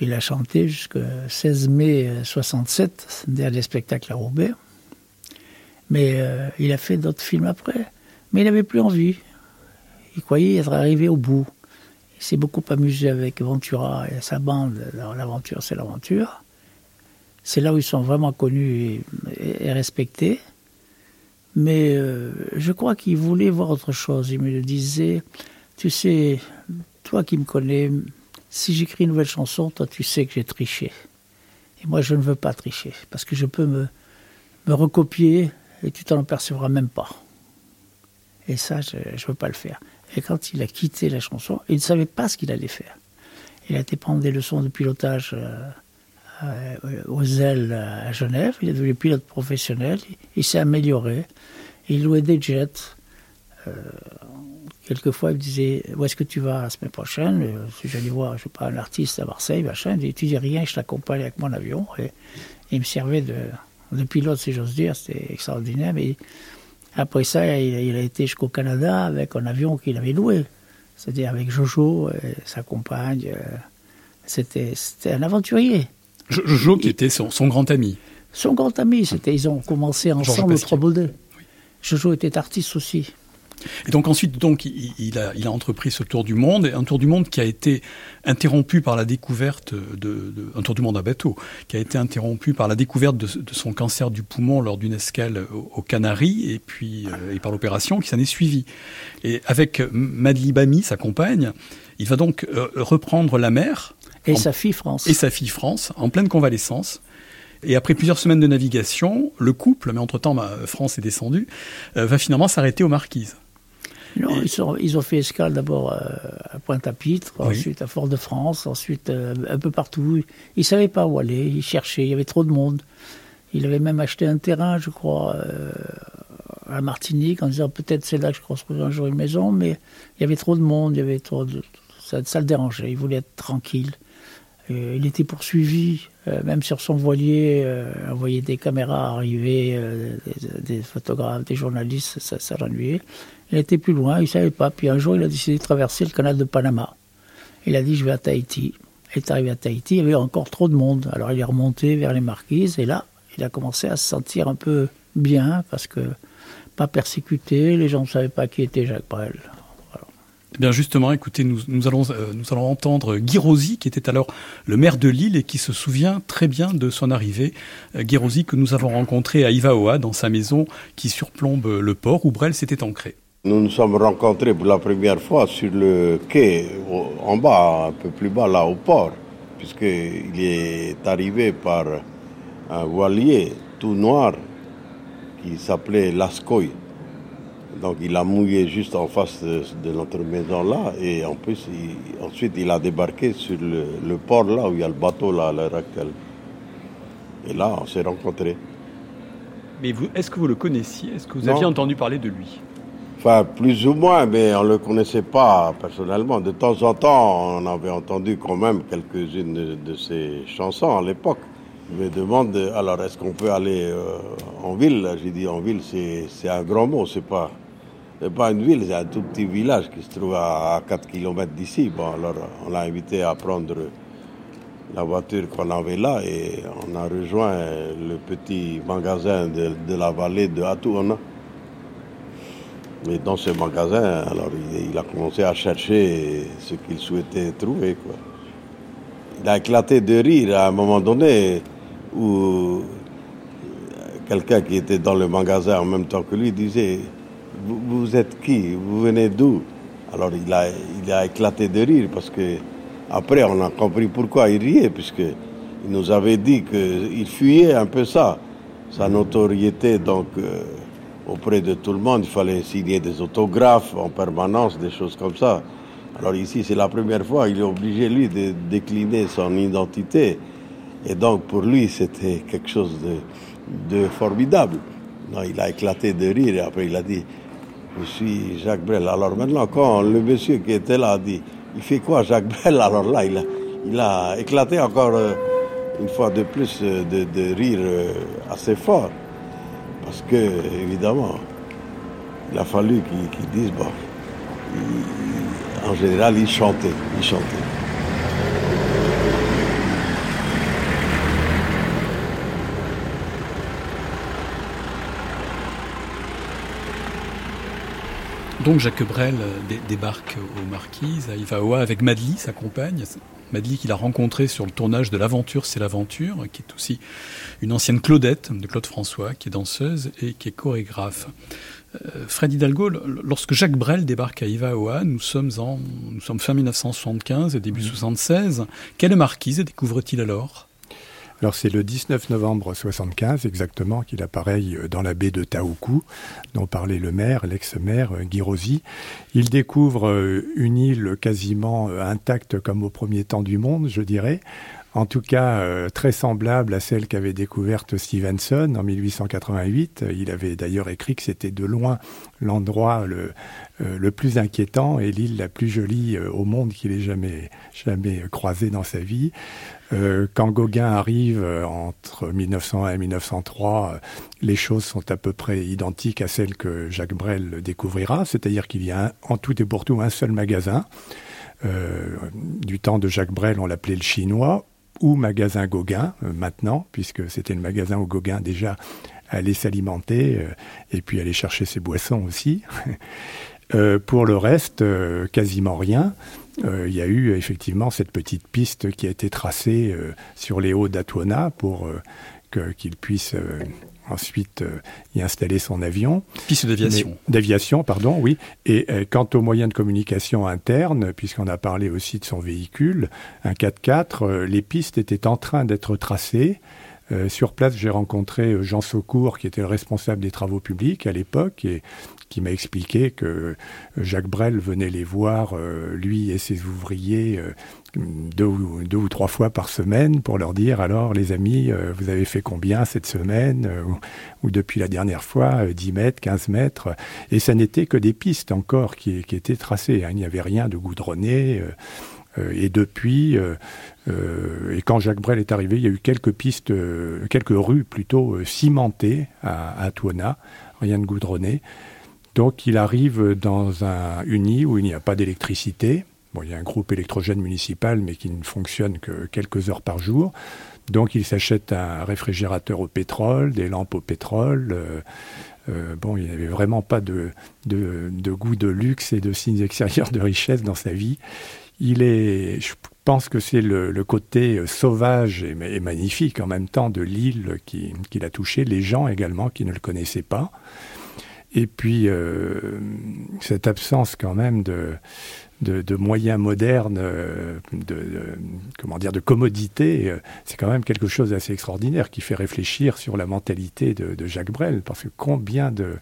Il a chanté jusqu'au 16 mai euh, 67, dernier spectacle à Roubaix. Mais euh, il a fait d'autres films après. Mais il n'avait plus envie. Il croyait être arrivé au bout. Il s'est beaucoup amusé avec Ventura et sa bande. L'aventure, c'est l'aventure. C'est là où ils sont vraiment connus et, respectés. Mais euh, je crois qu'il voulait voir autre chose. Il me le disait, tu sais, toi qui me connais, si j'écris une nouvelle chanson, toi tu sais que j'ai triché. Et moi je ne veux pas tricher, parce que je peux me, recopier et tu t'en apercevras même pas. Et ça, je ne veux pas le faire. Et quand il a quitté la chanson, il ne savait pas ce qu'il allait faire. Il a été prendre des leçons de pilotage euh, aux ailes à Genève. Il est devenu pilote professionnel. Il s'est amélioré. Il louait des jets. Euh, quelquequelquefois, il me disait Où est-ce que tu vas la semaine prochaine? Euh, Si j'allais voir, je un artiste à Marseille, machin, il dit Tu dis rien, je t'accompagne avec mon avion. Et, il me servait de, pilote, si j'ose dire. C'était extraordinaire. Mais après ça, il, il a été jusqu'au Canada avec un avion qu'il avait loué. C'est-à-dire avec Jojo, et sa compagne. euh, c'était un aventurier. Jo- Jojo, qui était son, son grand ami. Son grand ami, c'était, ils ont commencé ensemble au Pasquier. Trois-Baudets. Jojo était artiste aussi. Et donc ensuite, donc, il, il a, il a entrepris ce tour du monde, et un tour du monde qui a été interrompu par la découverte de, de- un tour du monde à bateau, qui a été interrompu par la découverte de, de son cancer du poumon lors d'une escale aux, aux Canaries, et puis euh, et par l'opération qui s'en est suivie. Et avec Madly Bami, sa compagne, il va donc euh, reprendre la mer. Et en- sa fille France. Et sa fille France, en pleine convalescence. Et après plusieurs semaines de navigation, le couple, mais entre-temps, bah, France est descendue, euh, va finalement s'arrêter aux Marquises. Non, ils, sont- ils ont fait escale d'abord euh, à Pointe-à-Pitre, Oui. ensuite à Fort-de-France, ensuite euh, un peu partout. Ils ne savaient pas où aller, ils cherchaient, il y avait trop de monde. Il avait même acheté un terrain, je crois, à Martinique, en disant peut-être c'est là que je construirai un jour une maison, mais il y avait trop de monde, il y avait trop de... Ça, ça le dérangeait, il voulait être tranquille. Euh, il était poursuivi, euh, même sur son voilier, euh, on voyait des caméras arriver, des, des photographes, des journalistes, ça, ça l'ennuyait. Il était plus loin, il ne savait pas. Puis un jour, il a décidé de traverser le canal de Panama. Il a dit Je vais à Tahiti. Il est arrivé à Tahiti, il y avait encore trop de monde. Alors il est remonté vers les marquises, et là, il a commencé à se sentir un peu bien, parce que pas persécuté, les gens ne savaient pas qui était Jacques Brel. Eh bien justement, écoutez, nous, nous allons, euh, nous allons entendre Guy Rosy, qui était alors le maire de Lille et qui se souvient très bien de son arrivée. Euh, Guy Rosy que nous avons rencontré à Ivaoa, dans sa maison qui surplombe le port où Brel s'était ancré. Nous nous sommes rencontrés pour la première fois sur le quai, en bas, un peu plus bas, là, au port, puisqu'il est arrivé par un voilier tout noir qui s'appelait Lascoy. Donc il a mouillé juste en face de, de notre maison là et en plus il- ensuite il a débarqué sur le, le port là où il y a le bateau là à l'heure actuelle. Et là on s'est rencontrés. Mais vous, est-ce que vous le connaissiez? Est-ce que vous Non. aviez entendu parler de lui? Enfin plus ou moins mais on ne le connaissait pas personnellement. De temps en temps on avait entendu quand même quelques-unes de, de ses chansons à l'époque. Il me demande alors est-ce qu'on peut aller euh, en ville? J'ai dit en ville c'est un grand mot, c'est pas c'est pas une ville, c'est un tout petit village qui se trouve à, à 4 km d'ici. Bon alors on l'a invité à prendre la voiture qu'on avait là et on a rejoint le petit magasin de, de la vallée de Atuana. Et dans ce magasin, alors il, il a commencé à chercher ce qu'il souhaitait trouver. Quoi. Il a éclaté de rire à un moment donné où quelqu'un qui était dans le magasin en même temps que lui disait Vous, êtes qui? Vous venez d'où? Alors il a, il éclaté de rire parce que après on a compris pourquoi il riait, puisque il nous avait dit qu'il fuyait un peu ça, sa notoriété donc euh, auprès de tout le monde. Il fallait signer des autographes en permanence, des choses comme ça. Alors ici, c'est la première fois, il est obligé, lui, de décliner son identité. Et donc, pour lui, c'était quelque chose de, formidable. Il a éclaté de rire et après, il a dit Je suis Jacques Brel. Alors maintenant, quand le monsieur qui était là a dit Il fait quoi, Jacques Brel? Alors là, il a, éclaté encore euh, une fois de plus euh, de, rire euh, assez fort. Parce que, évidemment, il a fallu qu'il dise Bon, en général, il chantait. Il chantait. Donc Jacques Brel euh, dé- débarque aux Marquises, à Ivaoa, avec Madly, sa compagne. Madly qu'il a rencontré sur le tournage de L'Aventure, c'est l'Aventure, qui est aussi une ancienne Claudette de Claude François, qui est danseuse et qui est chorégraphe. Euh, Fred Hidalgo, lorsque Jacques Brel débarque à Ivaoa, nous sommes, en, nous sommes fin 1975 et début 76. Quelle marquise découvre-t-il alors? Alors c'est le 19 novembre 75 exactement qu'il apparaît euh, dans la baie de Taoukou, dont parlait le maire, l'ex-maire euh, Guy Rosy. Il découvre euh, une île quasiment intacte comme au premier temps du monde, je dirais. En tout cas, très semblable à celle qu'avait découverte Stevenson en 1888. Il avait d'ailleurs écrit que c'était de loin l'endroit le, plus inquiétant et l'île la plus jolie au monde qu'il ait jamais, jamais croisée dans sa vie. Euh, quand Gauguin arrive euh, entre 1901 et 1903, euh, les choses sont à peu près identiques à celles que Jacques Brel découvrira, c'est-à-dire qu'il y a en tout et pour tout un seul magasin. Euh, du temps de Jacques Brel, on l'appelait le chinois ou magasin Gauguin euh, maintenant, puisque c'était le magasin où Gauguin déjà allait s'alimenter euh, et puis aller chercher ses boissons aussi. Euh, pour le reste, quasiment rien. Euh, Il y a eu effectivement cette petite piste qui a été tracée euh, sur les hauts d'Atuana pour euh, qu'il puisse ensuite euh, y installer son avion. Piste d'aviation. D'aviation, pardon, oui. Et euh, quant aux moyens de communication internes, puisqu'on a parlé aussi de son véhicule, un 4x4, euh, les pistes étaient en train d'être tracées. Sur place, j'ai rencontré Jean Saucourt, qui était le responsable des travaux publics à l'époque, et qui m'a expliqué que Jacques Brel venait les voir, euh, lui et ses ouvriers, euh, deux, ou, trois fois par semaine pour leur dire alors les amis, euh, vous avez fait combien cette semaine ou, depuis la dernière fois, euh, 10 mètres, 15 mètres. Et ça n'était que des pistes encore qui, étaient tracées. hein. Il n'y avait rien de goudronné. et depuis, et quand Jacques Brel est arrivé, il y a eu quelques pistes, quelques rues plutôt cimentées à, à Tuona, rien de goudronné. Donc il arrive dans un uni où il n'y a pas d'électricité. Bon, il y a un groupe électrogène municipal, mais qui ne fonctionne que quelques heures par jour. Donc il s'achète un réfrigérateur au pétrole, des lampes au pétrole. euh, euh, bon, il n'avait vraiment pas de, goût de luxe et de signes extérieurs de richesse dans sa vie. Il est, je pense que c'est le, côté euh, sauvage et, et magnifique en même temps de l'île qui, qui l'a touché, les gens également qui ne le connaissaient pas. Et puis, euh, cette absence quand même de, de, de moyens modernes, euh, de, de- comment dire, de commodité, euh, c'est quand même quelque chose d'assez extraordinaire qui fait réfléchir sur la mentalité de, de Jacques Brel, parce que combien de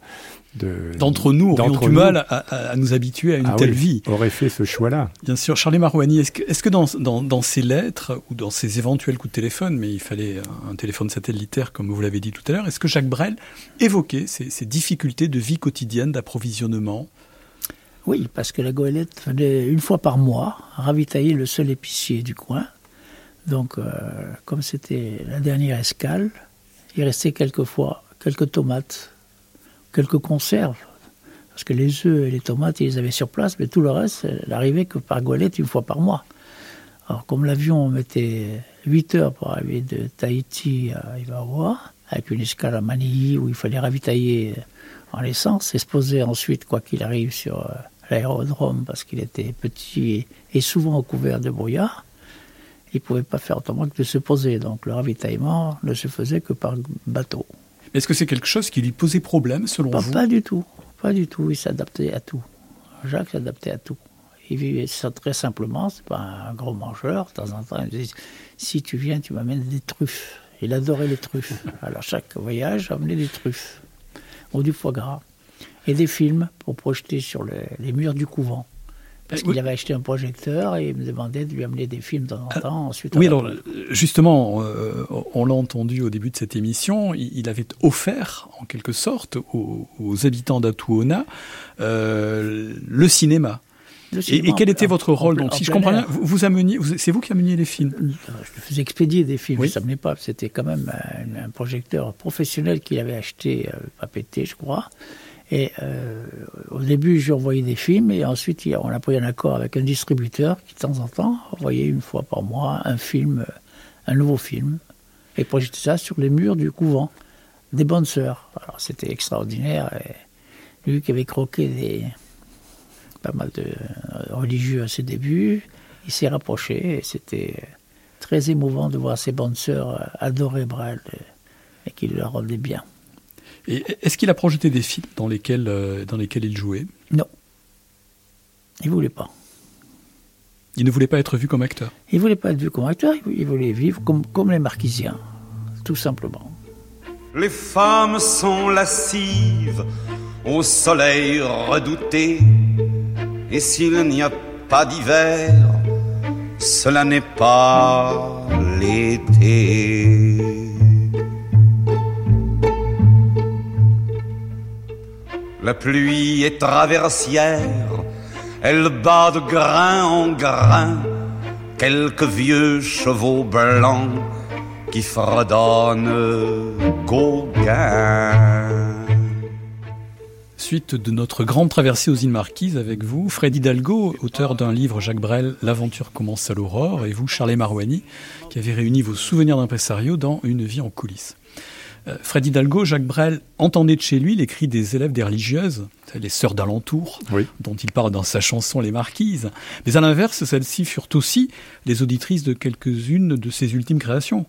de- D'entre nous aurions du nous- mal à, nous habituer à une Ah telle oui, vie. aurait fait ce choix-là. Bien sûr, Charlie Marouani, est-ce que, dans, dans, dans ces lettres ou dans ces éventuels coups de téléphone, mais il fallait un téléphone satellitaire comme vous l'avez dit tout à l'heure, est-ce que Jacques Brel évoquait ces, ces difficultés de vie quotidienne, d'approvisionnement Oui, parce que la goélette venait une fois par mois ravitailler le seul épicier du coin. Donc, euh, comme c'était la dernière escale, il restait quelquefois quelques tomates, quelques conserves. Parce que les œufs et les tomates, ils les avaient sur place, mais tout le reste, elle arrivait que par goélette une fois par mois. Alors, comme l'avion mettait 8 heures pour arriver de Tahiti à Ivawa, avec une escale à Manille où il fallait ravitailler en essence et ensuite, quoi qu'il arrive, sur euh, l'aérodrome parce qu'il était petit et souvent couvert de brouillard, il ne pouvait pas faire autrement que de se poser. Donc le ravitaillement ne se faisait que par bateau. Est-ce que c'est quelque chose qui lui posait problème selon Pas, vous? pas du tout, pas du tout. Il s'adaptait à tout. Jacques s'adaptait à tout. Il vivait ça très simplement. C'est pas un gros mangeur. De temps en temps, il me disait si tu viens, tu m'amènes des truffes. Il adorait les truffes. Alors chaque voyage amenait des truffes ou du foie gras et des films pour projeter sur le- les murs du couvent. Parce oui. qu'il avait acheté un projecteur et il me demandait de lui amener des films de temps en temps. Ensuite, Oui, alors justement, euh, on l'a entendu au début de cette émission, il avait offert en quelque sorte aux, aux habitants d'Atuona euh, le cinéma. Le Et, cinéma et quel en- était votre en- rôle en donc Si je comprends bien, vous, vous ameniez, c'est vous qui ameniez les films je faisais expédier des films, ça menait pas. C'était quand même un, un projecteur professionnel qu'il avait acheté, euh, pas pété, je crois. Et euh, au début, j'ai envoyé des films, et ensuite, on a pris un accord avec un distributeur qui, de temps en temps, envoyait une fois par mois un film, euh, un nouveau film, et projetait ça sur les murs du couvent des bonnes sœurs. Alors, c'était extraordinaire. Et lui qui avait croqué des, pas mal de euh, religieux à ses débuts, il s'est rapproché et c'était très émouvant de voir ces bonnes sœurs adorer Brel et qu'il leur rendait bien. Et est-ce qu'il a projeté des films dans lesquels, euh, dans lesquels il jouait? Non. Il voulait pas. Il ne voulait pas être vu comme acteur? Il voulait pas être vu comme acteur, il voulait vivre comme, comme les marquisiens, tout simplement. Les femmes sont lascives au soleil redouté. Et s'il n'y a pas d'hiver, cela n'est pas l'été. La pluie est traversière, elle bat de grain en grain quelques vieux chevaux blancs qui fredonnent Gauguin. Suite de notre grande traversée aux îles Marquises avec vous, Fred Hidalgo, auteur d'un livre Jacques Brel, L'aventure commence à l'aurore, et vous, Charles Marouani, qui avez réuni vos souvenirs d'impresario dans Une vie en coulisses. Euh, Fred Hidalgo, Jacques Brel entendait de chez lui les cris des élèves des religieuses, les sœurs d'alentour, dont il parle dans sa chanson Les Marquises. Mais à l'inverse, celles-ci furent aussi les auditrices de quelques-unes de ses ultimes créations.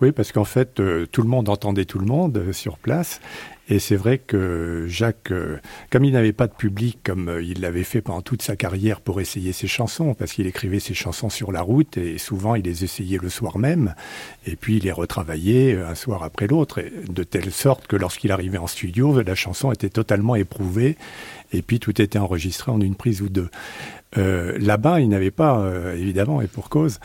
Oui, parce qu'en fait, euh, tout le monde entendait tout le monde euh, sur place. Et c'est vrai que Jacques, euh, comme il n'avait pas de public, comme euh, il l'avait fait pendant toute sa carrière pour essayer ses chansons, parce qu'il écrivait ses chansons sur la route et souvent il les essayait le soir même, et puis il les retravaillait euh, un soir après l'autre, de telle sorte que lorsqu'il arrivait en studio, la chanson était totalement éprouvée, et puis tout était enregistré en une prise ou deux. Euh, Là-bas, il n'avait pas, euh, évidemment, et pour cause.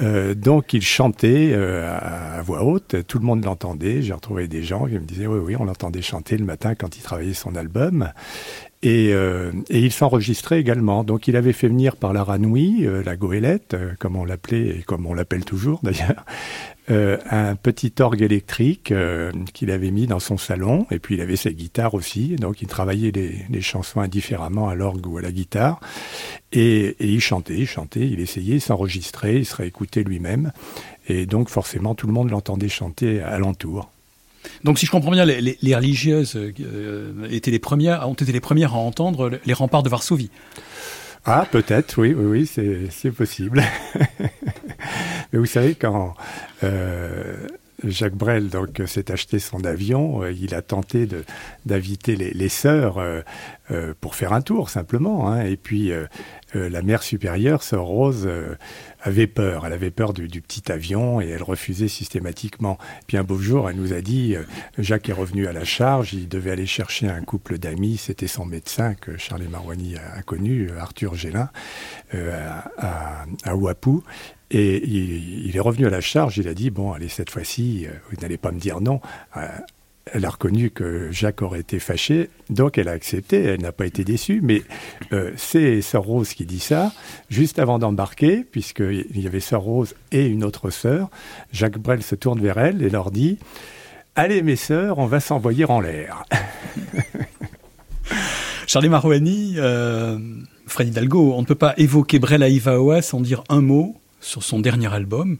Euh, donc, il chantait à, voix haute, tout le monde l'entendait. J'ai retrouvé des gens qui me disaient oui, oui, on l'entendait chanter le matin quand il travaillait son album. Et, il s'enregistrait également. Donc, il avait fait venir par la ranouille, la goélette, comme on l'appelait et comme on l'appelle toujours d'ailleurs, euh, un petit orgue électrique euh, qu'il avait mis dans son salon. Et puis, il avait sa guitare aussi. Donc, il travaillait les, les chansons indifféremment à l'orgue ou à la guitare. Et, et il chantait, il chantait, il essayait, il s'enregistrait, il se réécoutait lui-même. Et donc, forcément, tout le monde l'entendait chanter alentour. Donc, si je comprends bien, les, les- les religieuses euh, étaient les premières, ont été les premières à entendre les remparts de Varsovie. Ah, peut-être, oui, oui, oui, c'est, c'est possible. Mais vous savez, quand euh, Jacques Brel donc s'est acheté son avion. euh, il a tenté d'inviter les, sœurs euh, pour faire un tour simplement. hein. Et puis la mère supérieure, sœur Rose, avait peur. Elle avait peur du, petit avion et elle refusait systématiquement. Puis un beau jour, elle nous a dit Jacques est revenu à la charge. Il devait aller chercher un couple d'amis. C'était son médecin que Charles Marouani a, connu, Arthur Gélin, à, à, à Ouapou. Et il, est revenu à la charge, il a dit, bon, allez, cette fois-ci, euh, vous n'allez pas me dire non. Euh, elle a reconnu que Jacques aurait été fâché, donc elle a accepté, elle n'a pas été déçue, mais euh, c'est Sœur Rose qui dit ça, juste avant d'embarquer, puisqu'il y avait Sœur Rose et une autre sœur, Jacques Brel se tourne vers elle et leur dit, allez mes sœurs, on va s'envoyer en l'air. Charlie Marouani, Fred Hidalgo, on ne peut pas évoquer Brel à Ivaoa sans dire un mot sur son dernier album,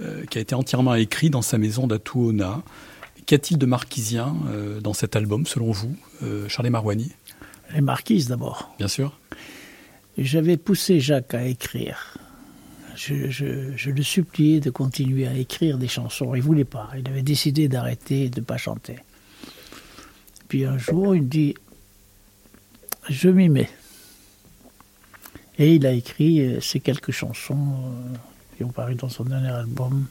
euh, qui a été entièrement écrit dans sa maison d'Atuona. Qu'a-t-il de marquisien euh, dans cet album, selon vous, euh, Charlie Marouani? Les marquises d'abord. Bien sûr. J'avais poussé Jacques à écrire. Je, je- je le suppliais de continuer à écrire des chansons. Il voulait pas. Il avait décidé d'arrêter de ne pas chanter. Puis un jour, il me dit Je m'y mets. Et il a écrit euh, ces quelques chansons euh, qui ont paru dans son dernier album,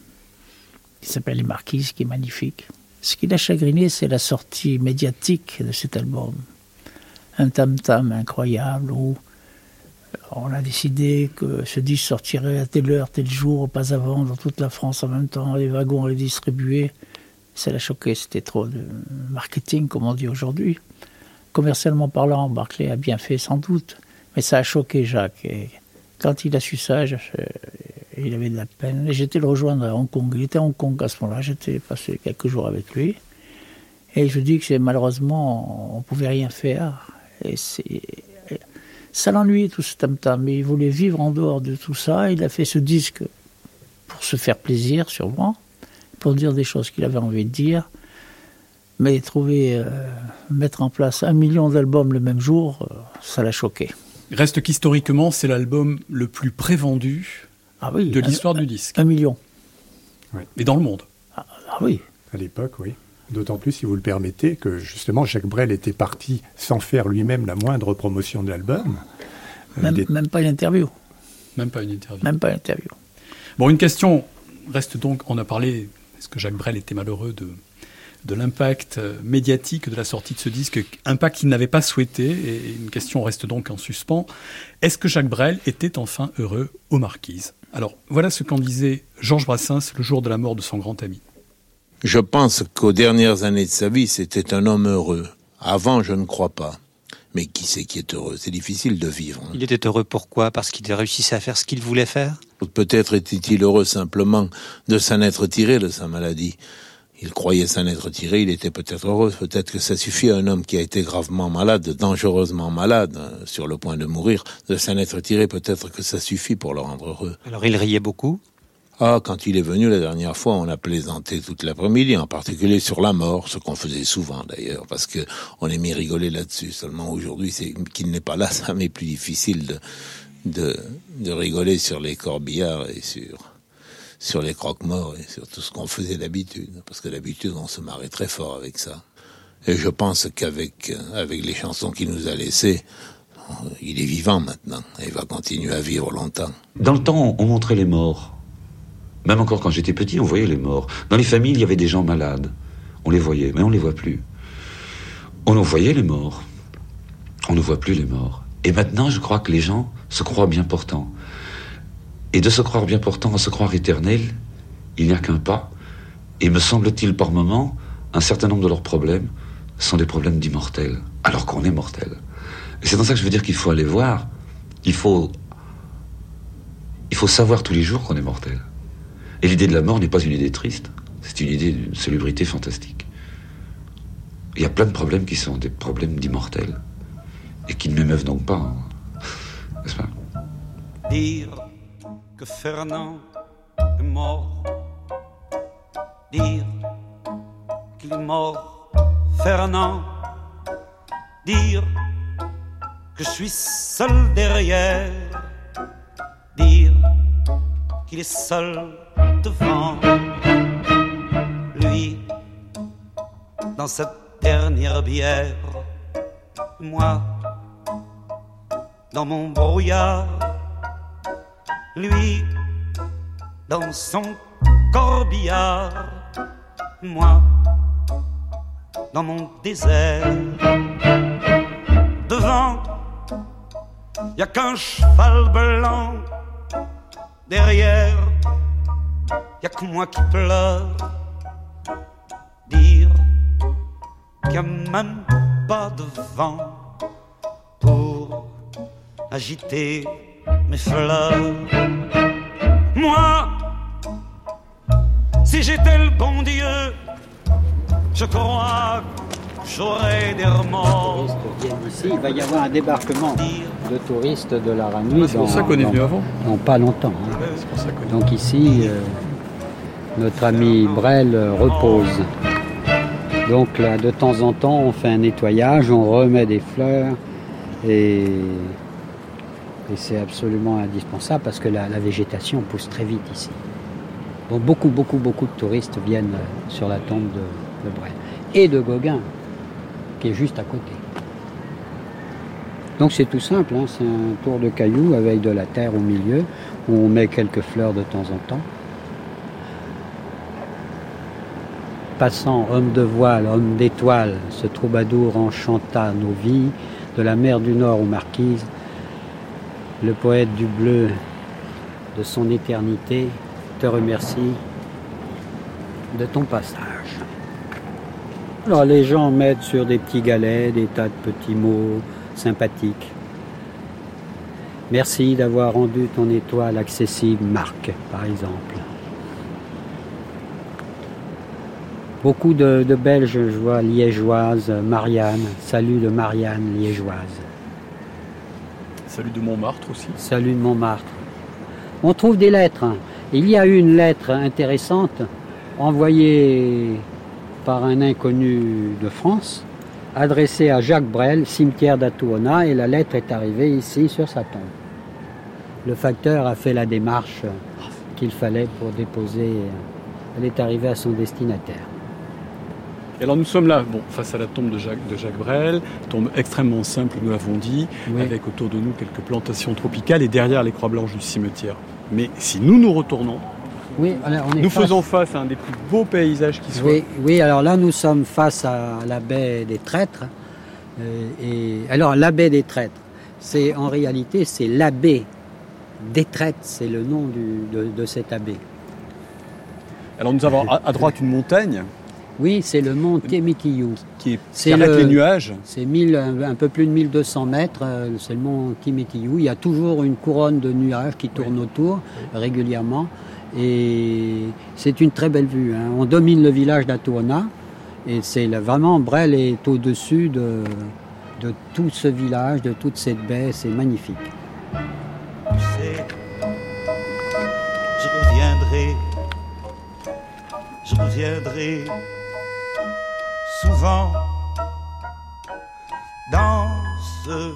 qui s'appelle Les Marquises, qui est magnifique. Ce qui l'a chagriné, c'est la sortie médiatique de cet album. Un tam-tam incroyable où on a décidé que ce disque sortirait à telle heure, tel jour, pas avant, dans toute la France en même temps, les wagons les distribuer. Ça l'a choqué, c'était trop de marketing, comme on dit aujourd'hui. Commercialement parlant, Barclay a bien fait sans doute, mais ça a choqué Jacques. Et quand il a su ça, il avait de la peine. J'étais le rejoindre à Hong Kong. Il était à Hong Kong à ce moment-là, j'étais passé quelques jours avec lui. Et je dis que malheureusement, on ne pouvait rien faire. Et ça l'ennuyait tout ce tam-tam, mais il voulait vivre en dehors de tout ça. Il a fait ce disque pour se faire plaisir, sûrement, pour dire des choses qu'il avait envie de dire. Mais trouver, euh, mettre en place un million d'albums le même jour, euh, ça l'a choqué. Reste qu'historiquement, c'est l'album le plus prévendu Ah oui, de l'histoire du disque. Un million. Et dans le monde. Ah oui. À l'époque, oui. D'autant plus, si vous le permettez, que justement Jacques Brel était parti sans faire lui-même la moindre promotion de l'album. Euh, Même, des- même pas une interview. Même pas une interview. Même pas une interview. Bon, une question reste donc, on a parlé, est-ce que Jacques Brel était malheureux de, de l'impact euh, médiatique de la sortie de ce disque, impact qu'il n'avait pas souhaité, et une question reste donc en suspens. Est-ce que Jacques Brel était enfin heureux aux Marquises? Alors, voilà ce qu'en disait Georges Brassens le jour de la mort de son grand ami. Je pense qu'aux dernières années de sa vie, c'était un homme heureux. Avant, je ne crois pas. Mais qui c'est qui est heureux? C'est difficile de vivre. hein. Il était heureux pourquoi? Parce qu'il réussissait à faire ce qu'il voulait faire? Peut-être était-il heureux simplement de s'en être tiré de sa maladie. Il croyait s'en être tiré, il était peut-être heureux. Peut-être que ça suffit à un homme qui a été gravement malade, dangereusement malade, euh, sur le point de mourir, de s'en être tiré. Peut-être que ça suffit pour le rendre heureux. Alors il riait beaucoup? Ah, quand il est venu la dernière fois, on a plaisanté toute l'après-midi, en particulier sur la mort, ce qu'on faisait souvent d'ailleurs, parce que on aimait rigoler là-dessus. Seulement aujourd'hui, c'est qu'il n'est pas là, ça m'est plus difficile de, de, de rigoler sur les corbillards et sur, sur les croque-morts et sur tout ce qu'on faisait d'habitude. Parce que d'habitude, on se marrait très fort avec ça. Et je pense qu'avec, euh, avec les chansons qu'il nous a laissées, euh, il est vivant maintenant et va continuer à vivre longtemps. Dans le temps, on montrait les morts. Même encore quand j'étais petit, on voyait les morts. Dans les familles, il y avait des gens malades. On les voyait, mais on les voit plus. On en voyait les morts. On ne voit plus les morts. Et maintenant, je crois que les gens se croient bien portants. Et de se croire bien portant à se croire éternel, il n'y a qu'un pas. Et me semble-t-il par moment, un certain nombre de leurs problèmes sont des problèmes d'immortels, alors qu'on est mortel. Et c'est dans ça que je veux dire qu'il faut aller voir. Il faut il faut savoir tous les jours qu'on est mortel. Et l'idée de la mort n'est pas une idée triste, c'est une idée d'une célébrité fantastique. Il y a plein de problèmes qui sont des problèmes d'immortels, et qui ne m'émeuvent donc pas, hein. n'est-ce pas? Fernand est mort. Dire qu'il est mort, Fernand. Dire que je suis seul derrière. Dire qu'il est seul devant. dans cette dernière bière. Moi, dans mon brouillard, lui, dans son corbillard, moi, dans mon désert. Devant, y a qu'un cheval blanc. Derrière, y a que moi qui pleure. Dire qu'il a même pas de vent pour agiter mes fleurs. Moi, si j'étais le bon Dieu, je crois que j'aurais des remords. Ici, il va y avoir un débarquement de touristes de la Ranui. Ah, c'est pour ça qu'on est venu avant. Non, pas longtemps. hein. Donc ici, euh, notre ami Brel repose. Donc là, de temps en temps, on fait un nettoyage, on remet des fleurs et, et c'est absolument indispensable parce que la, végétation pousse très vite ici. Donc beaucoup, beaucoup, beaucoup de touristes viennent euh, sur la tombe de, de et de Gauguin, qui est juste à côté. Donc c'est tout simple, hein, c'est un tour de cailloux avec de la terre au milieu, où on met quelques fleurs de temps en temps. Passant, homme de voile, homme d'étoile, ce troubadour enchanta nos vies, de la mer du Nord aux marquises, le poète du bleu de son éternité te remercie de ton passage. Alors les gens mettent sur des petits galets des tas de petits mots sympathiques. Merci d'avoir rendu ton étoile accessible, Marc, par exemple. Beaucoup de, Belges, je vois, liégeoises, Marianne, salut de Marianne, liégeoise. Salut de Montmartre aussi. Salut de Montmartre. On trouve des lettres. hein. Il y a eu une lettre intéressante envoyée par un inconnu de France, adressée à Jacques Brel, cimetière d'Atouona, et la lettre est arrivée ici sur sa tombe. Le facteur a fait la démarche qu'il fallait pour déposer. Elle est arrivée à son destinataire. Et alors nous sommes là, bon, face à la tombe de Jacques, de Jacques Brel, tombe extrêmement simple, nous l'avons dit, Oui. avec autour de nous quelques plantations tropicales et derrière les croix blanches du cimetière. Mais si nous nous retournons, Oui, alors on est nous face- faisons face à un des plus beaux paysages qui soit. Oui, oui, alors là, nous sommes face à la baie des Traîtres. Euh, et alors, la baie des Traîtres, c'est en réalité, c'est l'abbé des Traîtres, c'est le nom du- de, de cet abbé. Alors nous avons à, à droite une montagne. Oui, c'est le mont. Qui, est, C'est qui arrête le- les nuages. C'est 1000, un, peu plus de 1200 mètres, euh, c'est le mont Temitiou. Il y a toujours une couronne de nuages qui tourne autour régulièrement. Et c'est une très belle vue. hein. On domine le village d'Atouna. Et c'est vraiment, Brel est au-dessus de, de tout ce village, de toute cette baie. C'est magnifique. sais, je reviendrai, je reviendrai souvent dans ce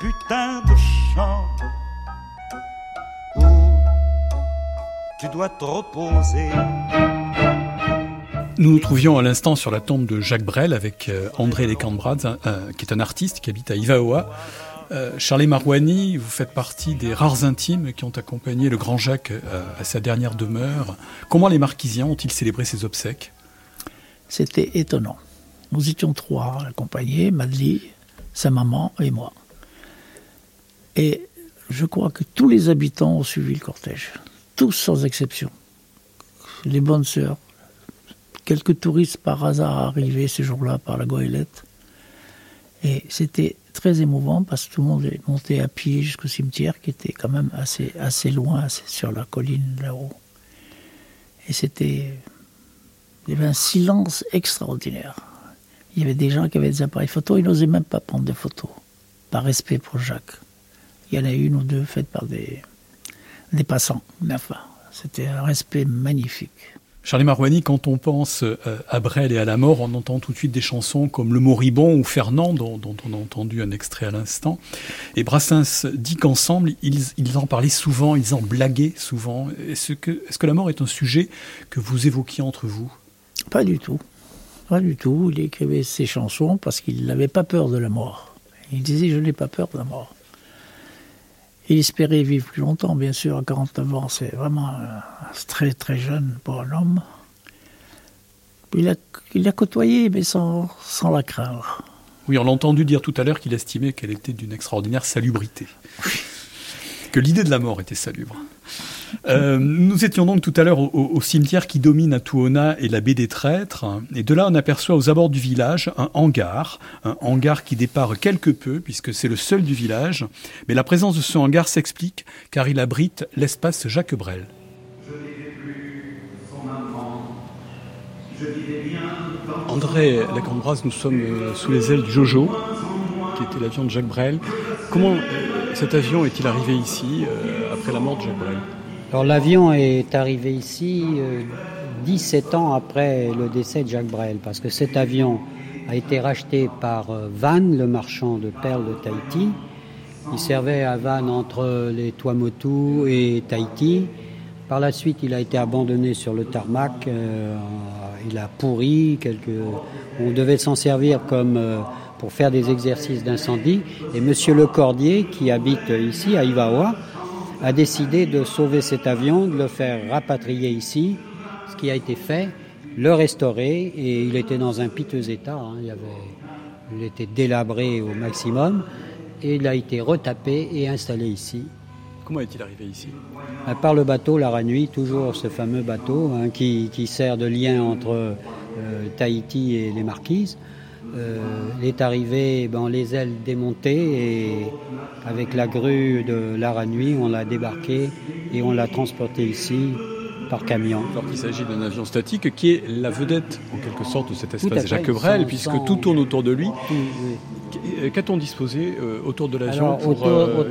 putain de champ où tu dois te reposer. Nous nous trouvions à l'instant sur la tombe de Jacques Brel avec euh, André un- qui est un artiste qui habite à Ivaoa. Euh, Charlie Marouani, vous faites partie des rares intimes qui ont accompagné le grand Jacques euh, à sa dernière demeure. Comment les Marquisiens ont-ils célébré ses obsèques? C'était étonnant. Nous étions trois accompagnés, Madeleine, sa maman et moi. Et je crois que tous les habitants ont suivi le cortège. Tous sans exception. Les bonnes sœurs. Quelques touristes par hasard arrivés ce jour-là par la goélette. Et c'était très émouvant parce que tout le monde est monté à pied jusqu'au cimetière qui était quand même assez, loin, sur la colline là-haut. Et c'était il y avait un silence extraordinaire. Il y avait des gens qui avaient des appareils photo, ils n'osaient même pas prendre des photos, par respect pour Jacques. Il y en a une ou deux faites par des, des passants. Enfin, c'était un respect magnifique. Charlie Marouani, quand on pense euh, à Brel et à la mort, on entend tout de suite des chansons comme Le Moribond ou Fernand, dont, on a entendu un extrait à l'instant. Et Brassens dit qu'ensemble, ils, en parlaient souvent, ils en blaguaient souvent. Est-ce que, est-ce que la mort est un sujet que vous évoquiez entre vous? Pas du tout. Pas du tout. Il écrivait ses chansons parce qu'il n'avait pas peur de la mort. Il disait Je n'ai pas peur de la mort. Il espérait vivre plus longtemps, bien sûr, à 49 ans. C'est vraiment très très jeune pour un homme. Il a, il a côtoyé, mais sans, sans la craindre. Oui, on l'a entendu dire tout à l'heure qu'il estimait qu'elle était d'une extraordinaire salubrité. que l'idée de la mort était salubre. Euh, nous étions donc tout à l'heure au, au, cimetière qui domine à Touona et la baie des Traîtres. Et de là, on aperçoit aux abords du village un hangar, un hangar qui dépare quelque peu, puisque c'est le seul du village. Mais la présence de ce hangar s'explique car il abrite l'espace Jacques Brel. André Lacambras, nous sommes euh, sous les ailes du Jojo, qui était l'avion de Jacques Brel. Comment euh, cet avion est-il arrivé ici euh, après la mort de Jacques Brel? Alors l'avion est arrivé ici 17 ans après le décès de Jacques Brel, parce que cet avion a été racheté par Vannes, le marchand de perles de Tahiti. Il servait à Vannes entre les Tuamotu et Tahiti. Par la suite, il a été abandonné sur le tarmac. Euh, il a pourri. Quelques... On devait s'en servir comme euh, pour faire des exercices d'incendie. Et Monsieur Le Cordier, qui habite ici à Ivaoa, a décidé de sauver cet avion, de le faire rapatrier ici, ce qui a été fait, le restaurer. Et il était dans un piteux état. Hein. Il, avait... il était délabré au maximum. Et il a été retapé et installé ici. Comment est-il arrivé ici? Par le bateau Laranui, toujours ce fameux bateau hein, qui, qui, sert de lien entre euh, Tahiti et les Marquises. Euh, il est arrivé ben, les ailes démontées et avec la grue de Laranui, on l'a débarqué et on l'a transporté ici par camion. Alors qu'il s'agit d'un avion statique qui est la vedette en quelque sorte de cet espace Jacques Brel, puisque tout tourne autour de lui. Oui. Qu'a-t-on disposé euh, autour de l'avion pour autour, euh,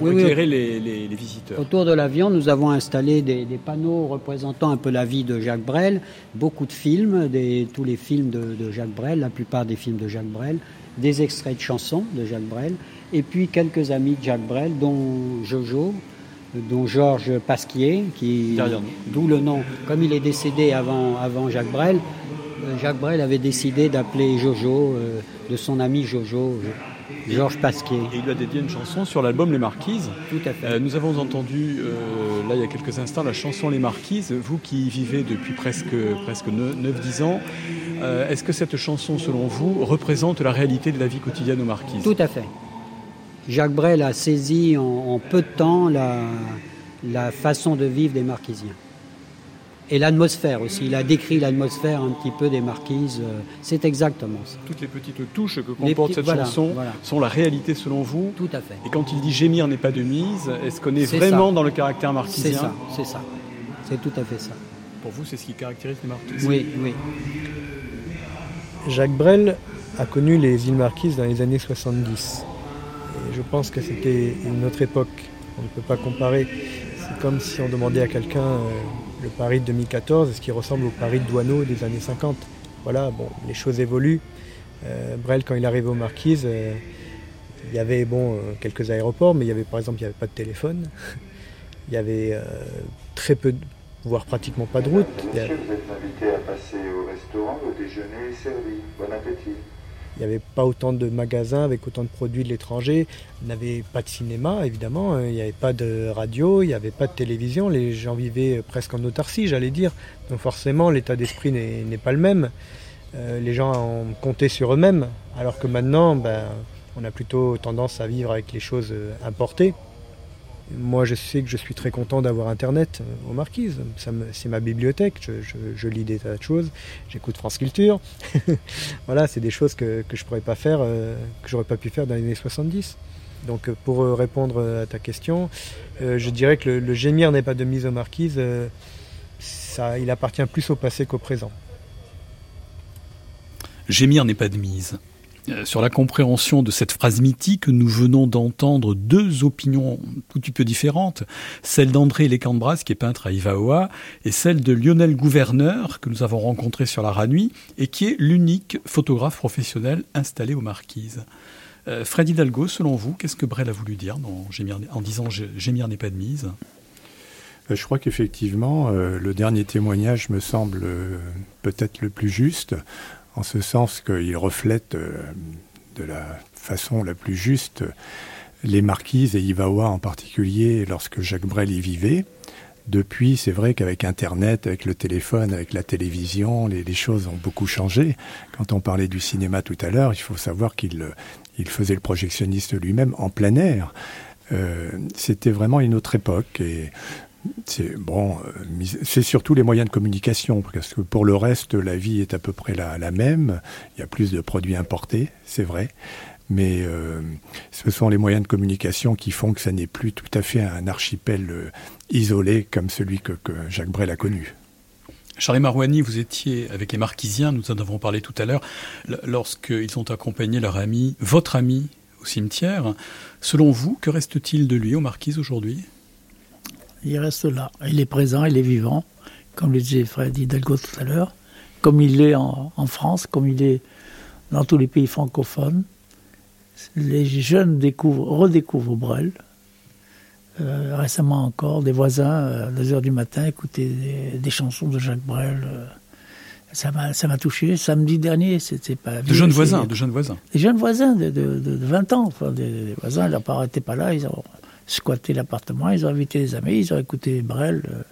oui, éclairer oui. Les, les, les, visiteurs Autour de l'avion, nous avons installé des, des, panneaux représentant un peu la vie de Jacques Brel, beaucoup de films, des, tous les films de, de Jacques Brel, la plupart des films de Jacques Brel, des extraits de chansons de Jacques Brel, et puis quelques amis de Jacques Brel, dont Jojo, dont Georges Pasquier, qui d'où le nom, comme il est décédé avant, avant Jacques Brel, euh, Jacques Brel avait décidé d'appeler Jojo, euh, de son ami Jojo, Georges Pasquier. Et il lui a dédié une chanson sur l'album Les Marquises. Tout à fait. Euh, nous avons entendu, euh, là il y a quelques instants, la chanson Les Marquises. Vous qui y vivez depuis presque, presque 9-10 ans, euh, est-ce que cette chanson, selon vous, représente la réalité de la vie quotidienne aux Marquises? Tout à fait. Jacques Brel a saisi en, en peu de temps la, la, façon de vivre des Marquisiens. Et l'atmosphère aussi. Il a décrit l'atmosphère un petit peu des Marquises. C'est exactement ça. Toutes les petites touches que comporte cette voilà, chanson voilà. sont la réalité selon vous. Tout à fait. Et quand il dit gémir n'est pas de mise, est-ce qu'on est, est, vraiment ça. dans le caractère marquisien C'est ça, c'est ça. C'est tout à fait ça. Pour vous, c'est ce qui caractérise les Marquises Oui, oui. Jacques Brel a connu les îles Marquises dans les années 70 je pense que c'était une autre époque. On ne peut pas comparer. C'est comme si on demandait à quelqu'un euh, le Paris de 2014, est-ce qu'il ressemble au Paris de Douaneau des années 50 Voilà, bon, les choses évoluent. Euh, Brel, quand il arrive aux Marquises, euh, il y avait bon, quelques aéroports, mais il y avait par exemple il n'y avait pas de téléphone. il y avait très peu, voire pratiquement pas de route. Monsieur, vous êtes invité à passer au restaurant, le déjeuner est servi. Bon appétit. Il n'y avait pas autant de magasins avec autant de produits de l'étranger. Il n'y avait pas de cinéma, évidemment. Il n'y avait pas de radio, il n'y avait pas de télévision. Les gens vivaient presque en autarcie, j'allais dire. Donc forcément, l'état d'esprit n'est pas le même. Euh, les gens ont compté sur eux-mêmes, alors que maintenant, ben, on a plutôt tendance à vivre avec les choses importées. Moi, je sais que je suis très content d'avoir Internet aux Marquises. C'est ma bibliothèque. Je, lis des tas de choses. J'écoute France Culture. voilà, c'est des choses que, que je pourrais pas faire, euh, que j'aurais pas pu faire dans les années 70. Donc, pour euh, répondre à ta question, euh, je dirais que le, gémir n'est pas de mise aux Marquises. Euh, ça, il appartient plus au passé qu'au présent. Gémir n'est pas de mise. Euh, sur la compréhension de cette phrase mythique, nous venons d'entendre deux opinions tout petit peu différentes, celle d'André Lecambras, qui est peintre à Ivaoa, et celle de Lionel Gouverneur, que nous avons rencontré sur la Ranui, et qui est l'unique photographe professionnel installé aux Marquises. Euh, Fred Hidalgo, selon vous, qu'est-ce que Brel a voulu dire en disant Gémir n'est pas de mise? Euh, je crois qu'effectivement, le dernier témoignage me semble peut-être le plus juste en ce sens qu'il reflète euh, de la façon la plus juste les marquises et Ivawa en particulier lorsque Jacques Brel y vivait. Depuis, c'est vrai qu'avec Internet, avec le téléphone, avec la télévision, les, choses ont beaucoup changé. Quand on parlait du cinéma tout à l'heure, il faut savoir qu'il il faisait le projectionniste lui-même en plein air. Euh, C'était vraiment une autre époque c'est bon, euh, c'est surtout les moyens de communication parce que pour le reste, la vie est à peu près la, même. Il y a plus de produits importés, c'est vrai mais euh, ce sont les moyens de communication qui font que ça n'est plus tout à fait un archipel euh, isolé comme celui que, que, Jacques Brel a connu. Charles Marouani, vous étiez avec les Marquisiens, nous en avons parlé tout à l'heure, lorsqu'ils ont accompagné leur ami, votre ami, au cimetière. Selon vous, que reste-t-il de lui aux Marquises aujourd'hui? Il reste là. Il est présent, il est vivant, comme le disait Fred Hidalgo tout à l'heure, comme il est en, en France, comme il est dans tous les pays francophones les jeunes découvrent, redécouvrent Brel. Euh, récemment encore, des voisins euh, à 2 heures du matin écoutaient des, des chansons de Jacques Brel. Euh, ça m'a, ça m'a touché. Samedi dernier, c'était pas. De jeunes voisins, de jeunes voisins. Des jeunes voisins de, de, de, de 20 ans. Enfin, des, des voisins, leurs parents n'étaient pas là. Ils ont squatté l'appartement, ils ont invité des amis, ils ont écouté Brel euh,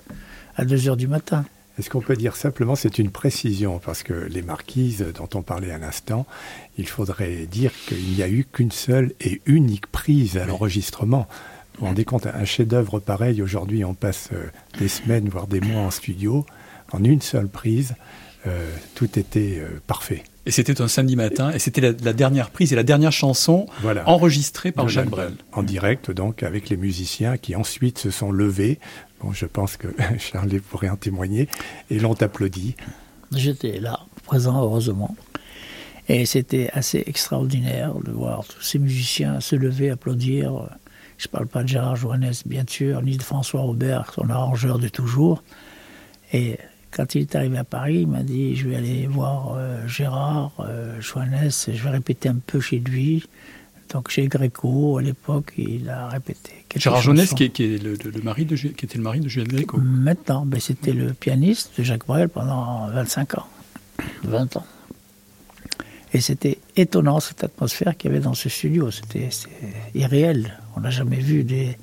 à 2 heures du matin. Est-ce qu'on peut dire simplement c'est une précision parce que les marquises dont on parlait à l'instant, il faudrait dire qu'il n'y a eu qu'une seule et unique prise à l'enregistrement. Vous vous rendez compte, un chef-d'œuvre pareil, aujourd'hui on passe euh, des semaines, voire des mois en studio, en une seule prise, euh, tout était euh, parfait. Et c'était un samedi matin, et c'était la, la, dernière prise et la dernière chanson voilà. enregistrée par Jacques Brel. En direct, donc, avec les musiciens qui ensuite se sont levés. Bon, je pense que Charlie pourrait en témoigner, et l'ont applaudi. J'étais là, présent, heureusement. Et c'était assez extraordinaire de voir tous ces musiciens se lever, applaudir. Je ne parle pas de Gérard Joannès, bien sûr, ni de François Robert, son arrangeur de toujours. Et quand il est arrivé à Paris, il m'a dit je vais aller voir euh, Gérard euh, Joannès, je vais répéter un peu chez lui. Donc chez Gréco, à l'époque, il a répété. Gérard Joannès, qui, qui, est le, le, mari de, qui était le mari de Jules Gréco. Maintenant, ben, c'était le pianiste de Jacques Brel pendant 25 ans, 20 ans. Et c'était étonnant cette atmosphère qu'il y avait dans ce studio. C'était irréel. On n'a jamais vu des,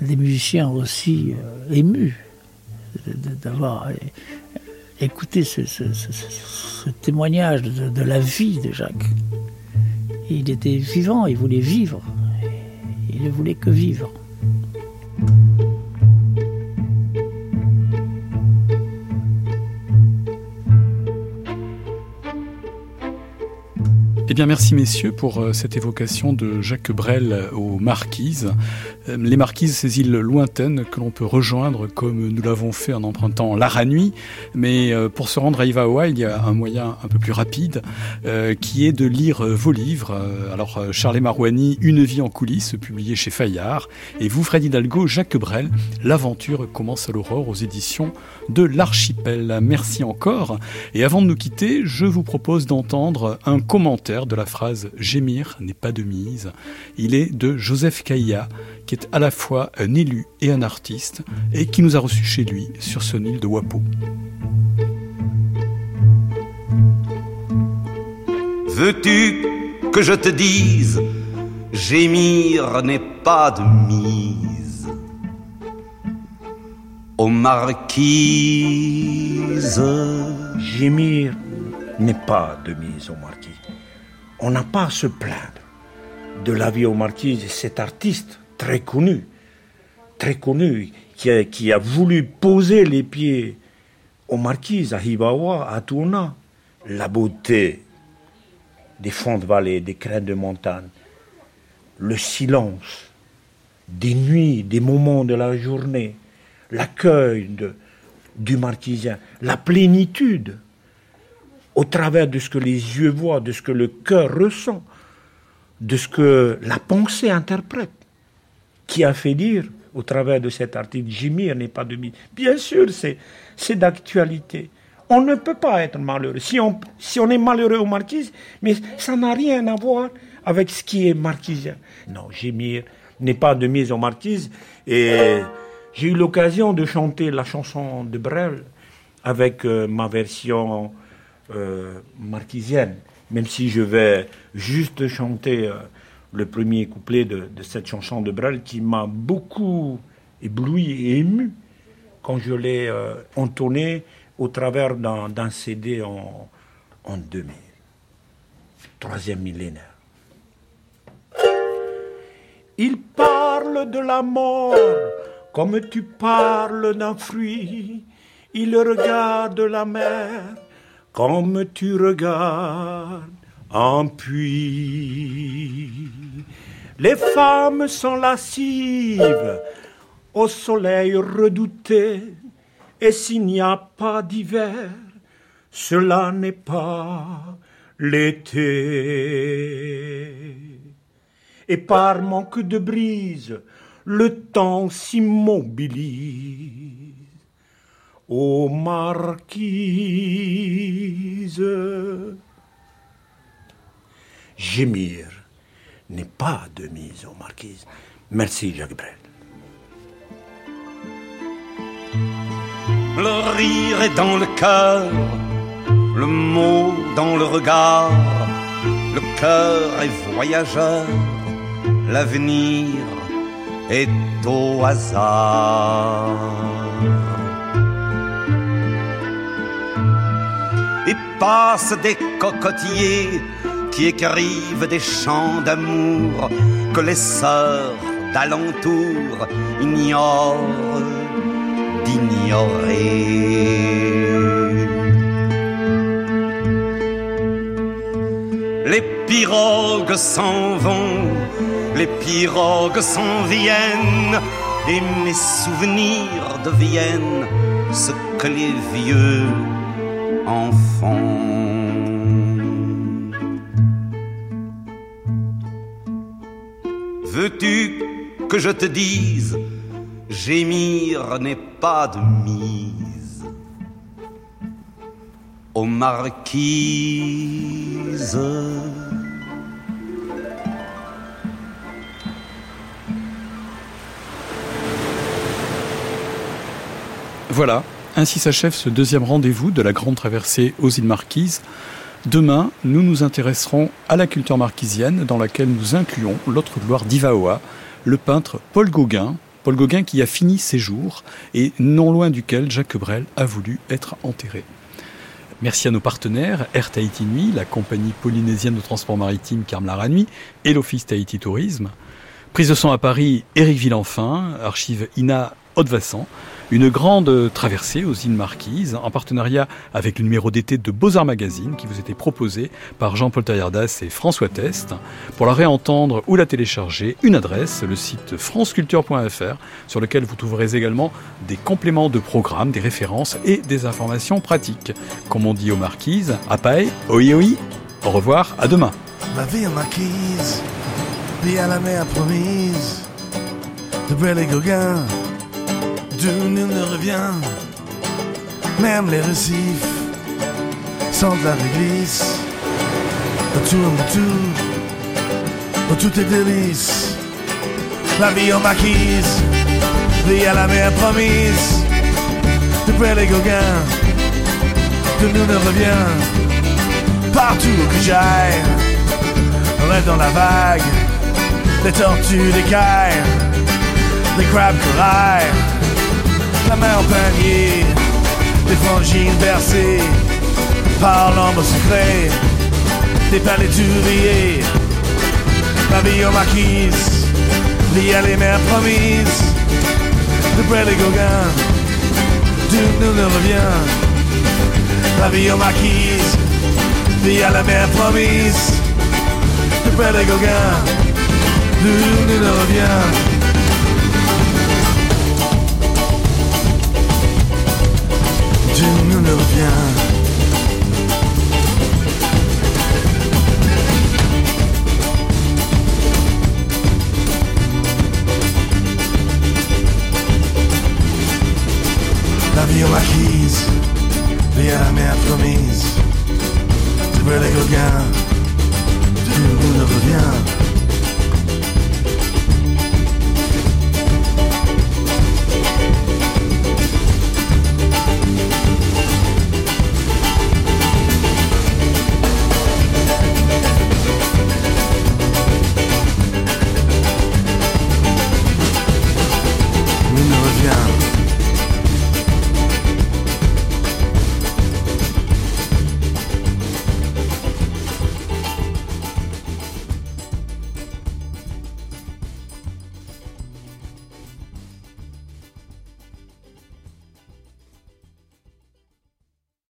des musiciens aussi euh, émus d'avoir écouté ce, témoignage de, de, la vie de Jacques. Il était vivant, il voulait vivre. Il ne voulait que vivre. Eh bien, merci messieurs pour euh, cette évocation de Jacques Brel aux Marquises. Euh, les Marquises, ces îles lointaines que l'on peut rejoindre comme nous l'avons fait en empruntant l'Ara-Nuit. Mais euh, pour se rendre à Ivaoa, il y a un moyen un peu plus rapide euh, qui est de lire vos livres. Alors, Charles Marouani, Une vie en coulisses, publié chez Fayard. Et vous, Fred Hidalgo, Jacques Brel, L'aventure commence à l'aurore aux éditions de l'Archipel. Merci encore. Et avant de nous quitter, je vous propose d'entendre un commentaire de la phrase Gémir n'est pas de mise. Il est de Joseph Caillat, qui est à la fois un élu et un artiste, et qui nous a reçus chez lui sur son île de Wapo. Veux-tu que je te dise, gémir n'est pas de mise aux marquises. Gémir n'est pas de mise aux marquises. On n'a pas à se plaindre de la vie aux marquises. Cet artiste très connu, très connu, qui a, voulu poser les pieds aux marquises, à Hibawa, à Tourna. La beauté des fonds de vallée, des crêtes de montagne, le silence des nuits, des moments de la journée, l'accueil du marquisien, la plénitude au travers de ce que les yeux voient, de ce que le cœur ressent, de ce que la pensée interprète, qui a fait dire au travers de cet article, Jimir n'est pas demi. Bien sûr, c'est d'actualité. On ne peut pas être malheureux. Si on, si on est malheureux aux marquises, mais ça n'a rien à voir avec ce qui est marquisien. Non, Gémir n'est pas de mise aux marquises. Et j'ai eu l'occasion de chanter la chanson de Brel avec euh, ma version euh, marquisienne. Même si je vais juste chanter euh, le premier couplet de, cette chanson de Brel qui m'a beaucoup ébloui et ému quand je l'ai euh, entonné au travers d'un d'un CD en, en 2000, troisième millénaire. Il parle de la mort comme tu parles d'un fruit. Il regarde la mer comme tu regardes un puits. Les femmes sont lascives au soleil redouté. Et s'il n'y a pas d'hiver, cela n'est pas l'été. Et par manque de brise, le temps s'immobilise. Ô marquise, gémir n'est pas de mise aux marquises. Merci Jacques Brel. Le rire est dans le cœur, le mot dans le regard, le cœur est voyageur, l'avenir est au hasard. Et passent des cocotiers qui écrivent des chants d'amour que les sœurs d'alentour ignorent d'ignorer. Les pirogues s'en vont, les pirogues s'en viennent, et mes souvenirs deviennent ce que les vieux en Veux-tu que je te dise? Gémir n'est pas de mise aux marquises. Voilà, ainsi s'achève ce deuxième rendez-vous de la grande traversée aux îles Marquises. Demain, nous nous intéresserons à la culture marquisienne dans laquelle nous incluons l'autre gloire d'Ivaoa, le peintre Paul Gauguin, Paul Gauguin qui a fini ses jours et non loin duquel Jacques Brel a voulu être enterré. Merci à nos partenaires, Air Tahiti Nuit, la compagnie polynésienne de transport maritime Carmlara Nuit et l'Office Tahiti Tourisme. Prise de son à Paris, Éric Villenfin, archive INA Haute-Vassan. Une grande traversée aux îles Marquises en partenariat avec le numéro d'été de Beaux-Arts Magazine qui vous était proposé par Jean-Paul Taillardas et François Test. Pour la réentendre ou la télécharger, une adresse, le site franceculture.fr sur lequel vous trouverez également des compléments de programmes, des références et des informations pratiques. Comme on dit aux Marquises, à paille, oi oi, au revoir, à demain. Ma vie la mer promise, de d'où nul ne revient, même les récifs de la réglisse, retour, où tout est délice, la vie en marquise, vie à la mer promise, de Brel et Gauguin, d'où nul ne revient, partout où que j'aille rêve dans la vague, les tortues, les cailles, les crabes corail, la main en panier, des frangines bercées par l'ombre secret, des palais d'ouvriers, aux marquises, liée à les mers promises, de près les Gauguins, d'où nous ne revient, la vie aux marquises, liée à la mer promise. De près les Gauguins, d'où nous ne revient. Nous ne revient. La vie aux marquises, vie à la mer promise, de près les d'où nous ne revient.